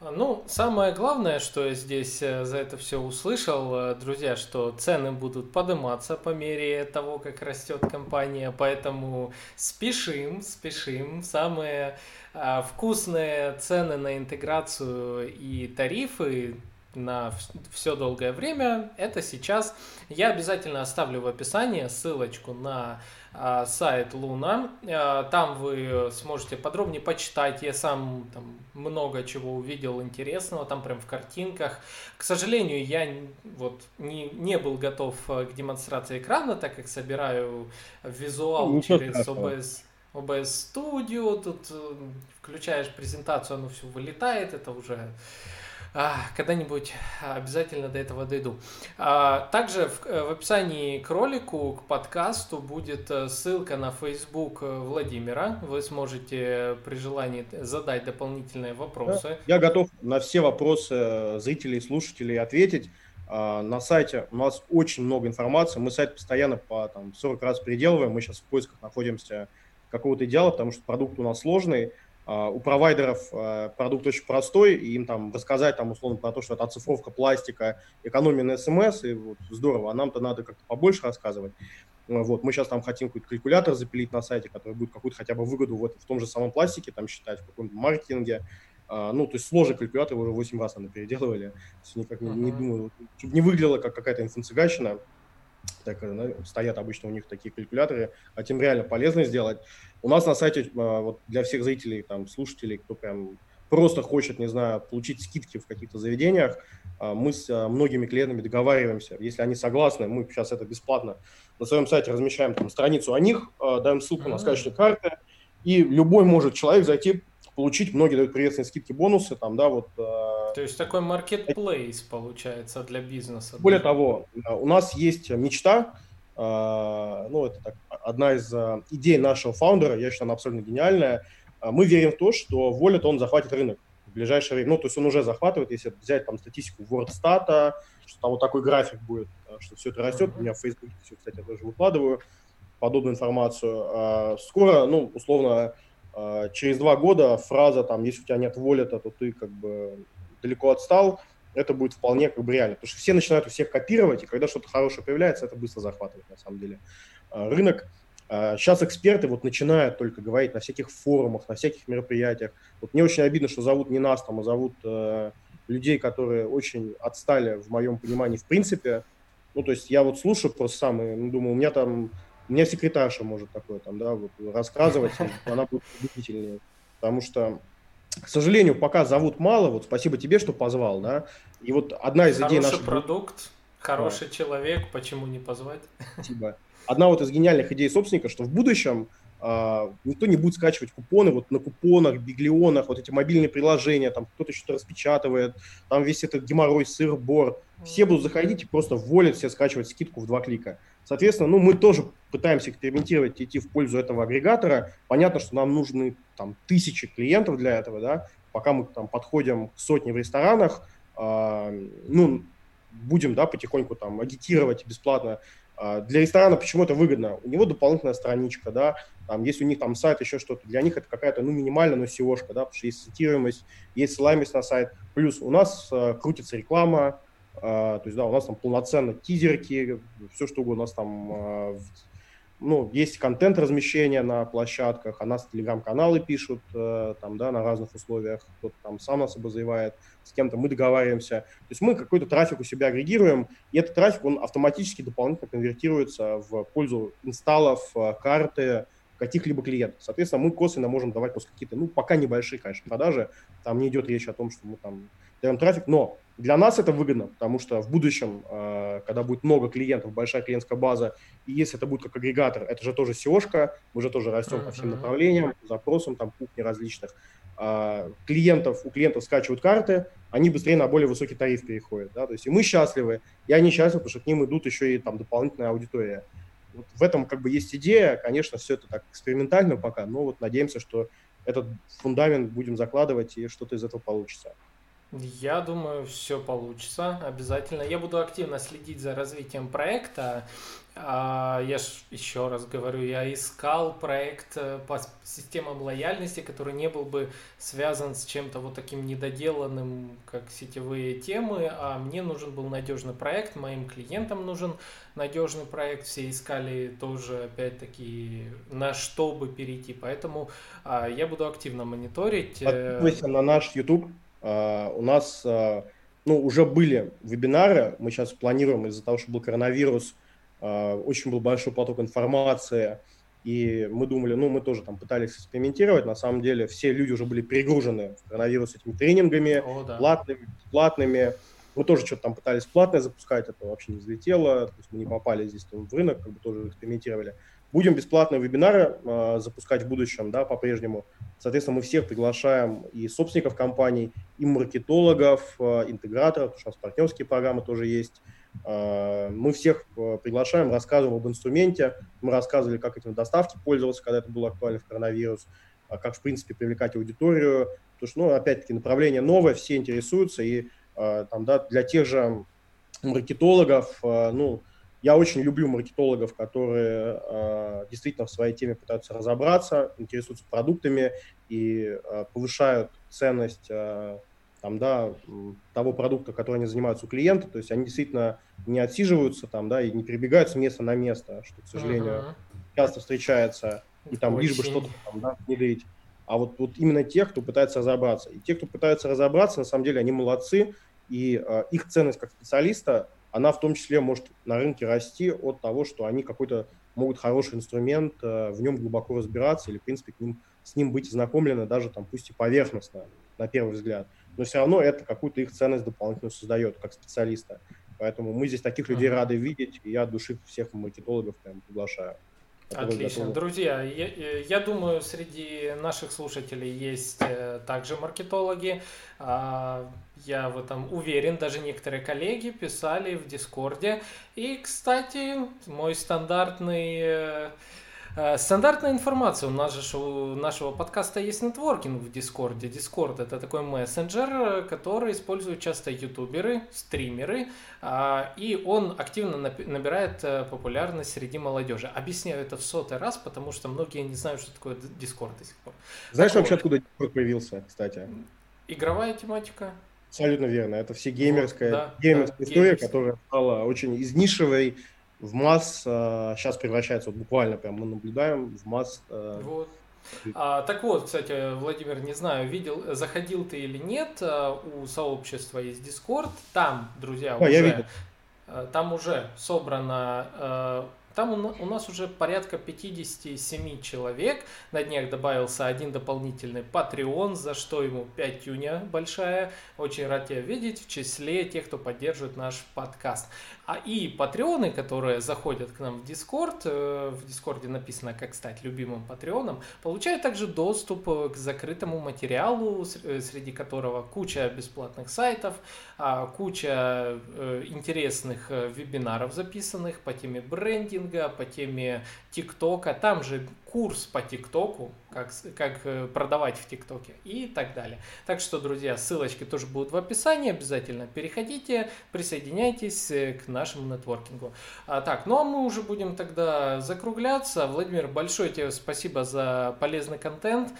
А, ну, самое главное, что я здесь э, за это все услышал, э, друзья, что цены будут подниматься по мере того, как растет компания, поэтому спешим, спешим. Самые а, вкусные цены на интеграцию и тарифы на все долгое время, это сейчас. Я обязательно оставлю в описании ссылочку на сайт Луна. А, там вы сможете подробнее почитать. Я сам там много чего увидел интересного, там прям в картинках. К сожалению, я вот не, не был готов э, к демонстрации экрана, так как собираю визуал Ничего через страшного. OBS. OBS Studio, тут э, включаешь презентацию, оно все вылетает, это уже а, когда-нибудь обязательно до этого дойду. А, также в, э, в описании к ролику, к подкасту будет э, ссылка на Facebook э, Владимира. Вы сможете при желании задать дополнительные вопросы. Я готов на все вопросы зрителей и слушателей ответить. А, на сайте у нас очень много информации. Мы сайт постоянно по там, 40 раз переделываем. Мы сейчас в поисках находимся какого-то идеала, потому что продукт у нас сложный. А, у провайдеров а, продукт очень простой, и им там рассказать там условно про то, что это оцифровка пластика, экономия на СМС, и вот здорово, а нам-то надо как-то побольше рассказывать. Вот, мы сейчас там хотим какой-то калькулятор запилить на сайте, который будет какую-то хотя бы выгоду вот в том же самом пластике там считать, в каком-то маркетинге. а, ну, то есть сложный калькулятор уже 8 раз она переделывали. То есть никак не, не думаю, чтобы не выглядело как какая-то инфо-цыгачина. Так, э, стоят обычно у них такие калькуляторы, а тем реально полезно сделать. У нас на сайте а, вот для всех зрителей, там, слушателей, кто прям просто хочет, не знаю, получить скидки в каких-то заведениях, а, мы с многими клиентами договариваемся. Если они согласны, мы сейчас это бесплатно на своем сайте размещаем там страницу о них, даем ссылку на скачивание карты, и любой может человек зайти получить. Многие дают приветственные скидки, бонусы, там, да, вот. Э, То есть такой маркетплейс получается для бизнеса. Более да? того, э, у нас есть мечта, э, ну, это так, одна из идей нашего фаундера, я считаю, она абсолютно гениальная. Мы верим в то, что Wallet, он захватит рынок в ближайшее время. Ну, то есть он уже захватывает, если взять там статистику WordStat, что там вот такой график будет, что все это растет. У меня в Facebook все, кстати, я тоже выкладываю подобную информацию. Скоро, ну, условно, через два года фраза там, если у тебя нет волета, то ты как бы далеко отстал, это будет вполне как бы реально. Потому что все начинают у всех копировать, и когда что-то хорошее появляется, это быстро захватывает на самом деле а, рынок. Сейчас а, эксперты вот начинают только говорить на всяких форумах, на всяких мероприятиях. Вот мне очень обидно, что зовут не нас там, а зовут э, людей, которые очень отстали в моем понимании в принципе. Ну, то есть я вот слушаю просто сам и ну, думаю, у меня там у меня секретарша может такое там, да, вот рассказывать, она будет убедительнее. Потому что, к сожалению, пока зовут мало, вот спасибо тебе, что позвал, да. И вот одна из Хороший идей нашей... продукт, хороший да. человек, почему не позвать? Спасибо. Одна вот из гениальных идей собственника, что в будущем а, никто не будет скачивать купоны вот на купонах, биглионах, вот эти мобильные приложения, там кто-то что-то распечатывает, там весь этот геморрой, сыр-бор. Все будут заходить и просто волят все скачивать скидку в два клика. Соответственно, ну, мы тоже пытаемся экспериментировать, идти в пользу этого агрегатора. Понятно, что нам нужны там тысячи клиентов для этого, да, пока мы там подходим к сотне в ресторанах, э, ну, будем, да, потихоньку там агитировать бесплатно. Э, для ресторана почему это выгодно? У него дополнительная страничка, да, там, если у них там сайт, еще что-то, для них это какая-то, ну, минимальная, но seo да, потому что есть цитируемость, есть ссылаемость на сайт, плюс у нас э, крутится реклама, то есть, да, у нас там полноценно тизерки, все что угодно. У нас там а, ну, есть контент размещения на площадках, о нас телеграм-каналы пишут э, там, да, на разных условиях, кто-то там сам нас обозревает, с кем-то мы договариваемся. То есть мы какой-то трафик у себя агрегируем, и этот трафик, он автоматически дополнительно конвертируется в пользу инсталлов, э, карты, каких-либо клиентов. Соответственно, мы косвенно можем давать просто какие-то, ну, пока небольшие, конечно, продажи. Там не идет речь о том, что мы там даем трафик, но для нас это выгодно, потому что в будущем, э, когда будет много клиентов, большая клиентская база, и если это будет как агрегатор, это же тоже SEO-шка, мы же тоже растем по всем направлениям, запросам, там, кухни различных. А, клиентов, у клиентов скачивают карты, они быстрее на более высокий тариф переходят. Да? То есть и мы счастливы, и они счастливы, потому что к ним идут еще и там дополнительная аудитория. Вот в этом как бы есть идея, конечно, все это так экспериментально пока, но вот надеемся, что этот фундамент будем закладывать, и что-то из этого получится. Я думаю, все получится обязательно. Я буду активно следить за развитием проекта. А, я ж еще раз говорю, я искал проект э, по системам лояльности, который не был бы связан с чем-то вот таким недоделанным, как сетевые темы, а мне нужен был надежный проект, моим клиентам нужен надежный проект, все искали тоже, опять-таки, на что бы перейти, поэтому а, я буду активно мониторить. Э, Подписывайся на наш YouTube, у нас а, ну, уже были вебинары, мы сейчас планируем из-за того, что был коронавирус, а, очень был большой поток информации, и мы думали, ну, мы тоже там пытались экспериментировать, на самом деле все люди уже были перегружены в коронавирус этими тренингами, О, да. платными, платными, мы тоже что-то там пытались платное запускать, это вообще не взлетело, то есть мы не попали здесь там, в рынок, как бы тоже экспериментировали. Будем бесплатные вебинары э, запускать в будущем, да, по-прежнему. Соответственно, мы всех приглашаем и собственников компаний, и маркетологов, э, интеграторов, потому что у нас партнерские программы тоже есть. Э, мы всех приглашаем, рассказываем об инструменте. Мы рассказывали, как этим доставки пользоваться, когда это было актуально в коронавирус, как, в принципе, привлекать аудиторию. Потому что, ну, опять-таки, направление новое, все интересуются, и там, да, для тех же маркетологов, ну, я очень люблю маркетологов, которые э, действительно в своей теме пытаются разобраться, интересуются продуктами и э, повышают ценность э, там, да, того продукта, который они занимаются у клиента. То есть они действительно не отсиживаются там, да, и не перебегают с места на место, что, к сожалению, uh-huh. часто встречается, и там очень. лишь бы что-то там, да, внедрить. а вот, вот именно тех, кто пытается разобраться. И те, кто пытается разобраться, на самом деле, они молодцы, и э, их ценность как специалиста, она в том числе может на рынке расти от того, что они какой-то могут хороший инструмент, э, в нем глубоко разбираться или, в принципе, к ним, с ним быть знакомлены даже там пусть и поверхностно, на первый взгляд. Но все равно это какую-то их ценность дополнительно создает как специалиста. Поэтому мы здесь таких людей рады видеть, и я от души всех маркетологов прям приглашаю. Отлично. Друзья, я, я думаю, среди наших слушателей есть э, также маркетологи. А, я в этом уверен. Даже некоторые коллеги писали в Дискорде. И, кстати, мой стандартный э, Э, стандартная информация. У нас же у нашего подкаста есть нетворкинг в Дискорде. Дискорд это такой мессенджер, который используют часто ютуберы, стримеры, а, и он активно набирает э, популярность среди молодежи. Объясняю это в сотый раз, потому что многие не знают, что такое Дискорд до сих пор. Знаешь так вообще, вот. откуда Дискорд появился, кстати? Игровая тематика. Абсолютно верно. Это все геймерская, вот, да, геймерская да, история, геймерская. которая стала очень из нишевой в масс сейчас э, превращается, вот буквально прям мы наблюдаем в масс. Э, вот. А, так вот, кстати, Владимир, не знаю, видел, заходил ты или нет, э, у сообщества есть Discord, там, друзья, а, уже, там уже собрано там у нас уже порядка 57 человек. На днях добавился один дополнительный Patreon, за что ему 5 юня большая. Очень рад тебя видеть в числе тех, кто поддерживает наш подкаст. А и патреоны, которые заходят к нам в Discord, э, в Дискорде написано, как стать любимым патреоном, получают также доступ э, к закрытому материалу, э, среди которого куча бесплатных сайтов, а, куча интересных вебинаров записанных по теме брендинга, по теме ТикТока. Там же курс по ТикТоку, как, как э, продавать в ТикТоке и так далее. Так что, друзья, ссылочки тоже будут в описании, обязательно переходите, присоединяйтесь э, к нашему нетворкингу. А, так, ну а мы уже будем тогда закругляться. Владимир, большое тебе спасибо за полезный контент.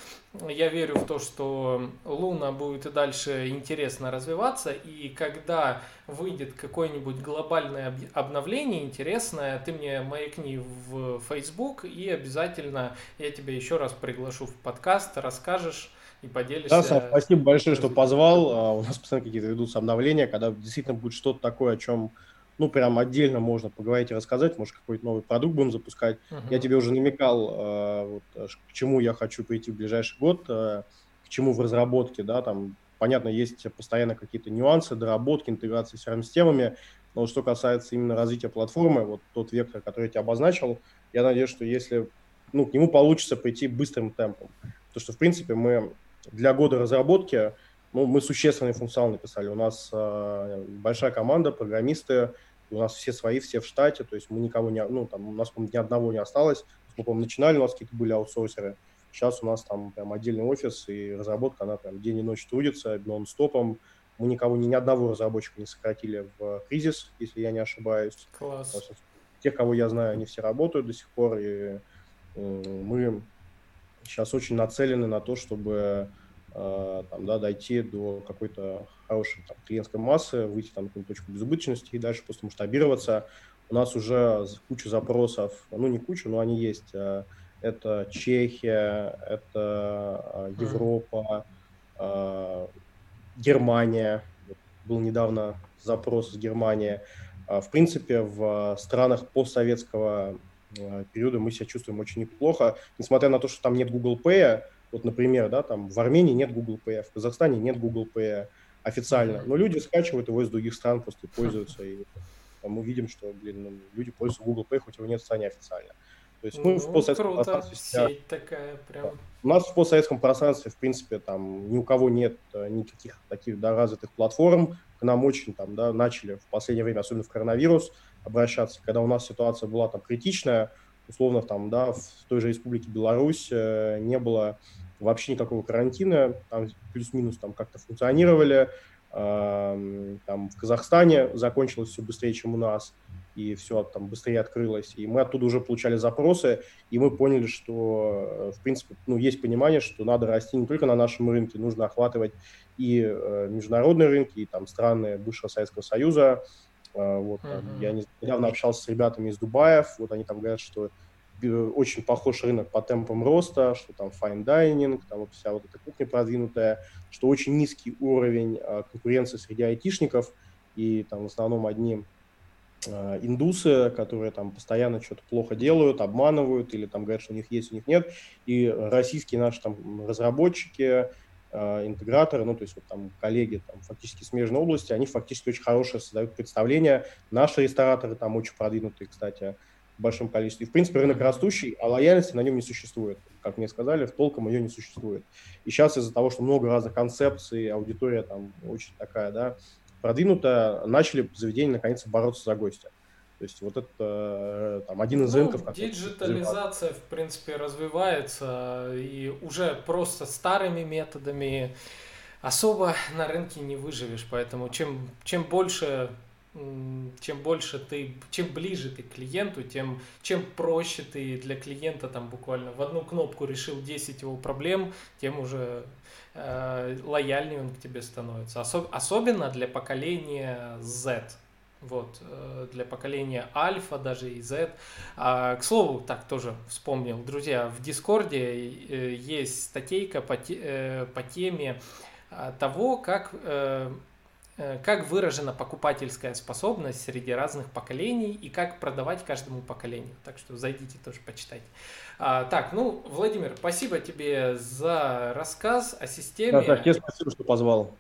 Я верю в то, что Луна будет и дальше интересно развиваться, и когда выйдет какое-нибудь глобальное обновление интересное, ты мне маякни в Facebook и обязательно я тебя еще раз приглашу в подкаст, расскажешь и поделишься. Да, Сам, спасибо большое, что позвал. А, у нас постоянно какие-то ведутся обновления, когда действительно будет что-то такое, о чем ну, прям отдельно можно поговорить и рассказать, может, какой-то новый продукт будем запускать. Uh-huh. Я тебе уже намекал, э, вот, э, к чему я хочу прийти в ближайший год, э, к чему в разработке, да, там, понятно, есть постоянно какие-то нюансы, доработки, интеграции с CRM-системами, но что касается именно развития платформы, вот тот вектор, который я тебе обозначил, я надеюсь, что если, ну, к нему получится прийти быстрым темпом. Потому что, в принципе, мы для года разработки, ну, мы существенный функционал написали. У нас э, большая команда, программисты, у нас все свои, все в штате, то есть мы никого не, ну, там, у нас, по ни одного не осталось. Мы, по начинали, у нас какие-то были аутсорсеры. Сейчас у нас там прям отдельный офис, и разработка, она прям день и ночь трудится, нон-стопом. Мы никого, ни, ни одного разработчика не сократили в кризис, если я не ошибаюсь. Класс. Тех, кого я знаю, они все работают до сих пор, и э, мы сейчас очень нацелены на то, чтобы там, да, дойти до какой-то хорошей там, клиентской массы, выйти там, на точку безубыточности и дальше просто масштабироваться. У нас уже куча запросов, ну не куча, но они есть. Э, это Чехия, это Европа, Германия. Был недавно запрос из Германии. В принципе, в странах постсоветского Э, периода мы себя чувствуем очень неплохо, несмотря на то, что там нет Google Pay, вот, например, да, там в Армении нет Google Pay, в Казахстане нет Google Pay официально, но люди скачивают его из других стран, просто пользуются, и там, мы видим, что, блин, ну, люди пользуются Google Pay, хоть его нет в стране официально. То есть мы ну, в постсоветском круто. пространстве... Сеть такая прям. Да. У нас в постсоветском пространстве, в принципе, там ни у кого нет э, никаких таких да, развитых платформ. К нам очень там, да, начали в последнее время, особенно в коронавирус, обращаться, когда у нас ситуация была там критичная, условно там, да, в той же Республике Беларусь э, не было вообще никакого карантина, там плюс-минус там как-то функционировали, э, там в Казахстане закончилось все быстрее, чем у нас, и все там быстрее открылось, и мы оттуда уже получали запросы, и мы поняли, что, э, в принципе, ну, есть понимание, что надо расти не только на нашем рынке, нужно охватывать и э, международные рынки, и там страны бывшего Советского Союза, а, вот, uh-huh. Я недавно общался с ребятами из Дубаев, вот они там говорят, что очень похож рынок по темпам роста, что там fine dining, там вот вся вот эта кухня продвинутая, что очень низкий уровень а, конкуренции среди айтишников, и там в основном одни а, индусы, которые там постоянно что-то плохо делают, обманывают или там говорят, что у них есть, у них нет. И российские наши там разработчики, интеграторы, ну, то есть вот там коллеги там, фактически смежной области, они фактически очень хорошее создают представление. Наши рестораторы там очень продвинутые, кстати, в большом количестве. И, в принципе, рынок растущий, а лояльности на нем не существует. Как мне сказали, в толком ее не существует. И сейчас из-за того, что много разных концепций, аудитория там очень такая, да, продвинутая, начали заведения наконец бороться за гостя. То есть вот это э, там один из ну, рынков. Диджитализация, в принципе, развивается и уже просто старыми методами особо на рынке не выживешь. Поэтому чем, чем больше чем больше ты, чем ближе ты к клиенту, тем чем проще ты для клиента там буквально в одну кнопку решил 10 его проблем, тем уже э, лояльнее он к тебе становится. Особ, особенно для поколения Z. Вот, э, для поколения альфа даже и Z. А, к слову, так тоже вспомнил, друзья, в Дискорде э, есть статейка по, те, э, по теме а, того, как как выражена покупательская способность среди разных поколений и как продавать каждому поколению. Так что зайдите тоже почитайте. А, так, ну, Владимир, спасибо тебе за рассказ о системе. Да, да, тебе спасибо, что позвал.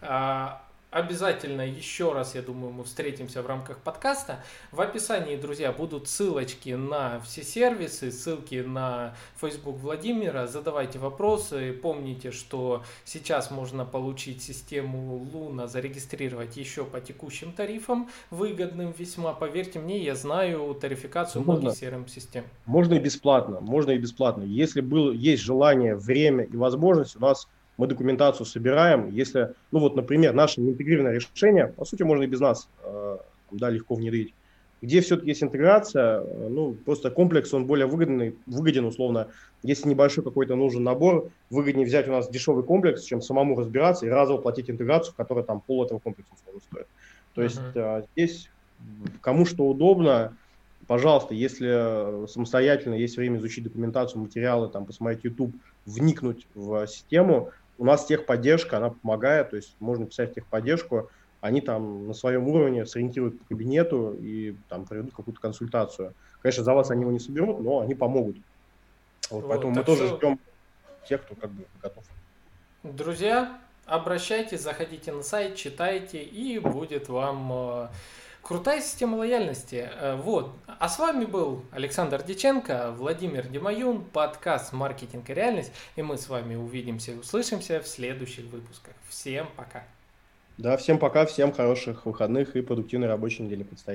А, Обязательно еще раз, я думаю, мы встретимся в рамках подкаста. В описании, друзья, будут ссылочки на все сервисы, ссылки на Facebook Владимира. Задавайте вопросы. Помните, что сейчас можно получить систему Луна, зарегистрировать еще по текущим тарифам, выгодным весьма. Поверьте мне, я знаю тарификацию можно, многих CRM-систем. Можно и бесплатно, можно и бесплатно. Если был, есть желание, время и возможность, у нас мы документацию собираем. Если, ну вот, например, наше неинтегрированное решение, по сути, можно и без нас э, да, легко внедрить. Где все-таки есть интеграция, э, ну, просто комплекс, он более выгодный, выгоден, условно. Если небольшой какой-то нужен набор, выгоднее взять у нас дешевый комплекс, чем самому разбираться и разово платить интеграцию, которая там пол этого комплекса условно стоит. То uh-huh. есть э, здесь кому что удобно, пожалуйста, если самостоятельно есть время изучить документацию, материалы, там, посмотреть YouTube, вникнуть в систему, у нас техподдержка, она помогает, то есть можно писать техподдержку, они там на своем уровне сориентируют по кабинету и там проведут какую-то консультацию. Конечно, за вас они его не соберут, но они помогут. Вот, вот, поэтому мы тоже ждем тех, кто как бы готов. Друзья, обращайтесь, заходите на сайт, читайте, и будет вам э, Крутая система лояльности. Э, вот. А с вами был Александр Диченко, Владимир Демаюн, подкаст «Маркетинг и реальность». И мы с вами увидимся и услышимся в следующих выпусках. Всем пока. Да, всем пока, всем хороших выходных и продуктивной рабочей недели предстоит.